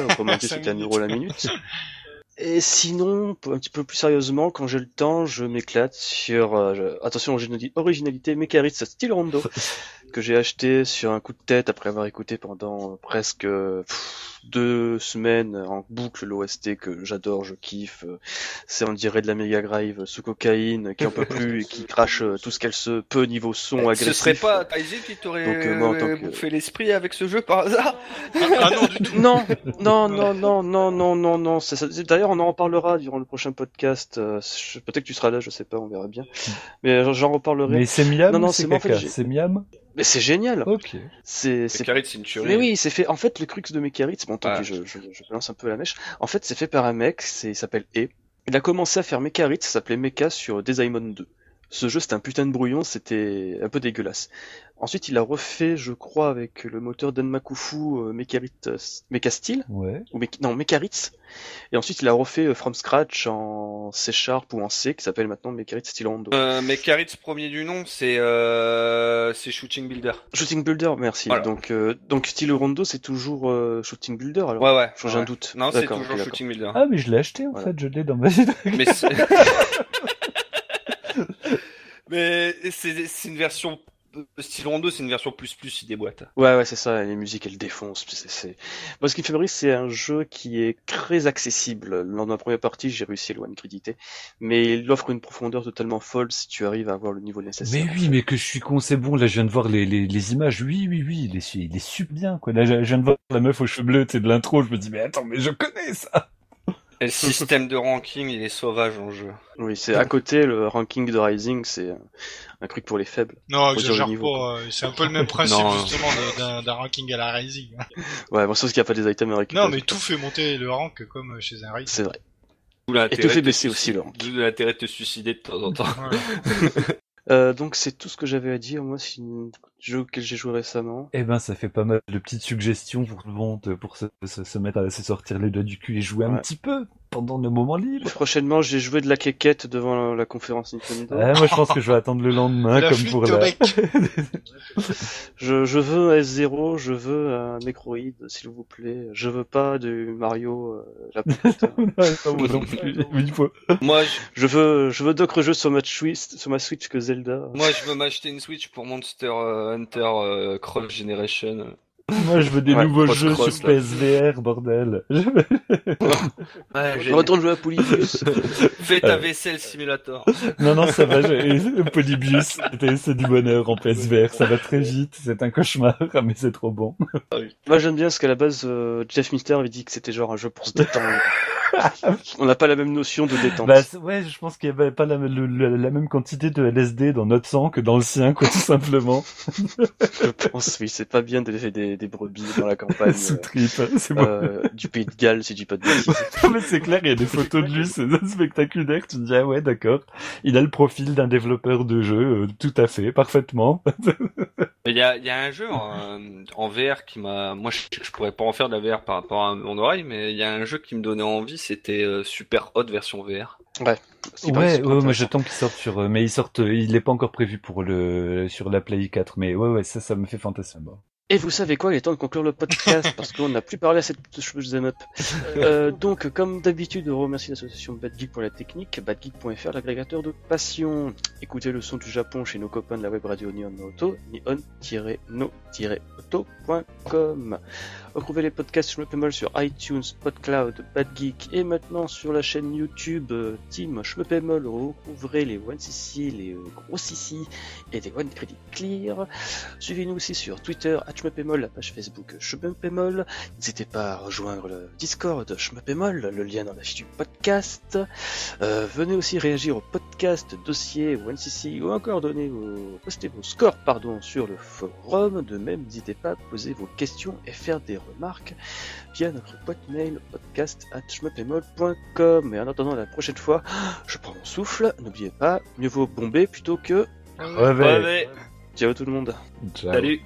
Autrement dit, Cinq c'était 1 minutes. euro la minute. Et sinon, un petit peu plus sérieusement, quand j'ai le temps, je m'éclate sur, euh, attention, originali- originalité, Mekaritz Style Rondo, que j'ai acheté sur un coup de tête après avoir écouté pendant euh, presque euh, pff, deux semaines en boucle l'OST que j'adore, je kiffe. euh, C'est on dirait de la Mega Drive sous cocaïne, qui en peut plus et qui crache tout ce qu'elle se peut niveau son Ce agressif. serait pas Taizé qui t'aurait euh, euh, que- bouffé l'esprit avec ce jeu par hasard? Ah non, du tout. Non, non, non, non, non, non, non, non. D'ailleurs, on en reparlera durant le prochain podcast. Peut-être que tu seras là, je sais pas, on verra bien. Mais j'en- reparlerai. Mais c'est Miam Non, non, C'est Miam? Mais c'est génial. Ok. C'est, c'est une tuerie. Mais oui, c'est fait. En fait, le crux de Mekaritz, bon, tant Ouais. pis, je, je, je balance un peu la mèche. En fait, c'est fait par un mec, c'est, il s'appelle E. Il a commencé à faire Mekaritz, ça s'appelait Mecha sur Desaimon 2. Ce jeu, c'était un putain de brouillon, c'était un peu dégueulasse. Ensuite, il a refait, je crois, avec le moteur d'Anmakufu, euh, Mekarit, euh, Mecha Steel, Ouais. ou Mech- non, Mekaritz. Et ensuite, il a refait euh, From Scratch en C Sharp ou en C, qui s'appelle maintenant Mekaritz Steel Rondo. Euh, premier du nom, c'est euh, c'est Shooting Builder. Shooting Builder, merci. Voilà. Donc, euh, donc Steel Rondo, c'est toujours euh, Shooting Builder, alors. Ouais, ouais. J'ai ouais. un doute. Non, c'est toujours. Shooting Builder. Ah, mais je l'ai acheté en Voilà. fait, je l'ai dans ma. Mais c'est... Mais c'est une version style Rondo, c'est une version plus plus il déboîte. Ouais, ouais, c'est ça, les musiques, elles défoncent. C'est. Moi, ce qui me fait c'est un jeu qui est très accessible. Lors de ma première partie, j'ai réussi à loin de créditer. Mais il offre une profondeur totalement folle si tu arrives à avoir le niveau nécessaire. Mais oui, mais que je suis con, c'est bon. Là, je viens de voir les, les, les images. Oui, oui, oui, il est, su- il est super bien, quoi. Là, je je viens de voir la meuf aux cheveux bleus, c'est de l'intro. Je me dis, mais attends, mais je connais ça. Et le système de ranking, il est sauvage en jeu. Oui, c'est à côté, le ranking de Rising, c'est un, truc pour les faibles. Non, exagère pas. euh, C'est un peu le même principe Non. justement d'un ranking à la Rising. Ouais, bon, sauf qu'il n'y a pas des items à récupérer. Non, mais tout fait monter le rank comme chez un Rising. C'est vrai. Et te fait baisser aussi rank. D'où l'intérêt de te suicider de temps en temps. Voilà. Euh, donc, c'est tout ce que j'avais à dire. Moi, c'est un jeu auquel j'ai joué récemment. Eh ben, ça fait pas mal de petites suggestions pour tout le monde, pour se, se, se mettre à se sortir les doigts du cul et jouer un petit peu pendant nos moments libres. Prochainement, j'ai joué de la quéquette devant la, la conférence Nintendo. Ouais, moi, je pense que je vais attendre le lendemain, La comme pour la. Je, je veux un S0, je veux un Necroid, s'il vous plaît. Je veux pas du Mario euh, la non, moi non plus. Oui, il faut- moi, je, je veux, je veux d'autres jeux sur ma Switch, sur ma Switch que Zelda. moi, je veux m'acheter une Switch pour Monster euh, Hunter euh, Cross Generation. Moi, je veux des Ouais, nouveaux jeux cross, sur là. PSVR, bordel. Ouais, Je retourne jouer à Polybius. Fais ta vaisselle simulator. Non, non, ça va. je- Polybius, c'est du bonheur en PSVR. Ça va très vite. C'est un cauchemar, mais c'est trop bon. Moi, j'aime bien parce qu'à la base, euh, Jeff Mister avait dit que c'était genre un jeu pour se détendre. On n'a pas la même notion de détente. Bah, ouais, je pense qu'il y avait pas la, le- le- la même quantité de LSD dans notre sang que dans le sien, quoi, tout simplement. Je pense, oui, c'est pas bien de laisser des, des brebis dans la campagne. Sous trip, c'est euh, bon. euh, du pays de Galles, si je dis pas de bêtises. mais c'est clair, il y a des photos de lui, c'est spectaculaire. Tu te dis, ah ouais, d'accord. Il a le profil d'un développeur de jeu, euh, tout à fait, parfaitement. Il y a, il y a un jeu en, en VR qui m'a, moi je, je pourrais pas en faire de la VR par rapport à mon oreille, mais il y a un jeu qui me donnait envie, c'était euh, Super Hot version VR. Ouais, ouais, pas moi j'attends qu'il sorte sur, euh, mais il sorte, euh, il est pas encore prévu pour le, sur la Play 4, mais ouais, ouais, ça, ça me fait fantasmer. Et vous savez quoi, il est temps de conclure le podcast parce qu'on n'a plus parlé à cette chose up. Euh, donc, comme d'habitude, on remercie l'association Bad Geek pour la technique, badgeek.fr, l'agrégateur de passion. Écoutez le son du Japon chez nos copains de la web radio Nihon Auto, nihon-no-auto.com. Retrouvez les podcasts Schmeppemol sur iTunes, PodCloud, Bad Geek et maintenant sur la chaîne YouTube euh, Team Schmeppemol. Recouvrez les One CC, les euh, gros CC et les One Credit Clear. Suivez-nous aussi sur Twitter, @schmeppemol, la page Facebook schmeppemol. N'hésitez pas à rejoindre le Discord schmeppemol, le lien dans la fiche du podcast. Euh, venez aussi réagir au podcast, dossier, ou NCC, ou encore donner vos, poster vos scores pardon, sur le forum. De même, n'hésitez pas à poser vos questions et faire des remarques via notre boîte mail podcast Et en attendant la prochaine fois, je prends mon souffle. N'oubliez pas, mieux vaut bomber plutôt que Ciao tout le monde. Ciao. salut.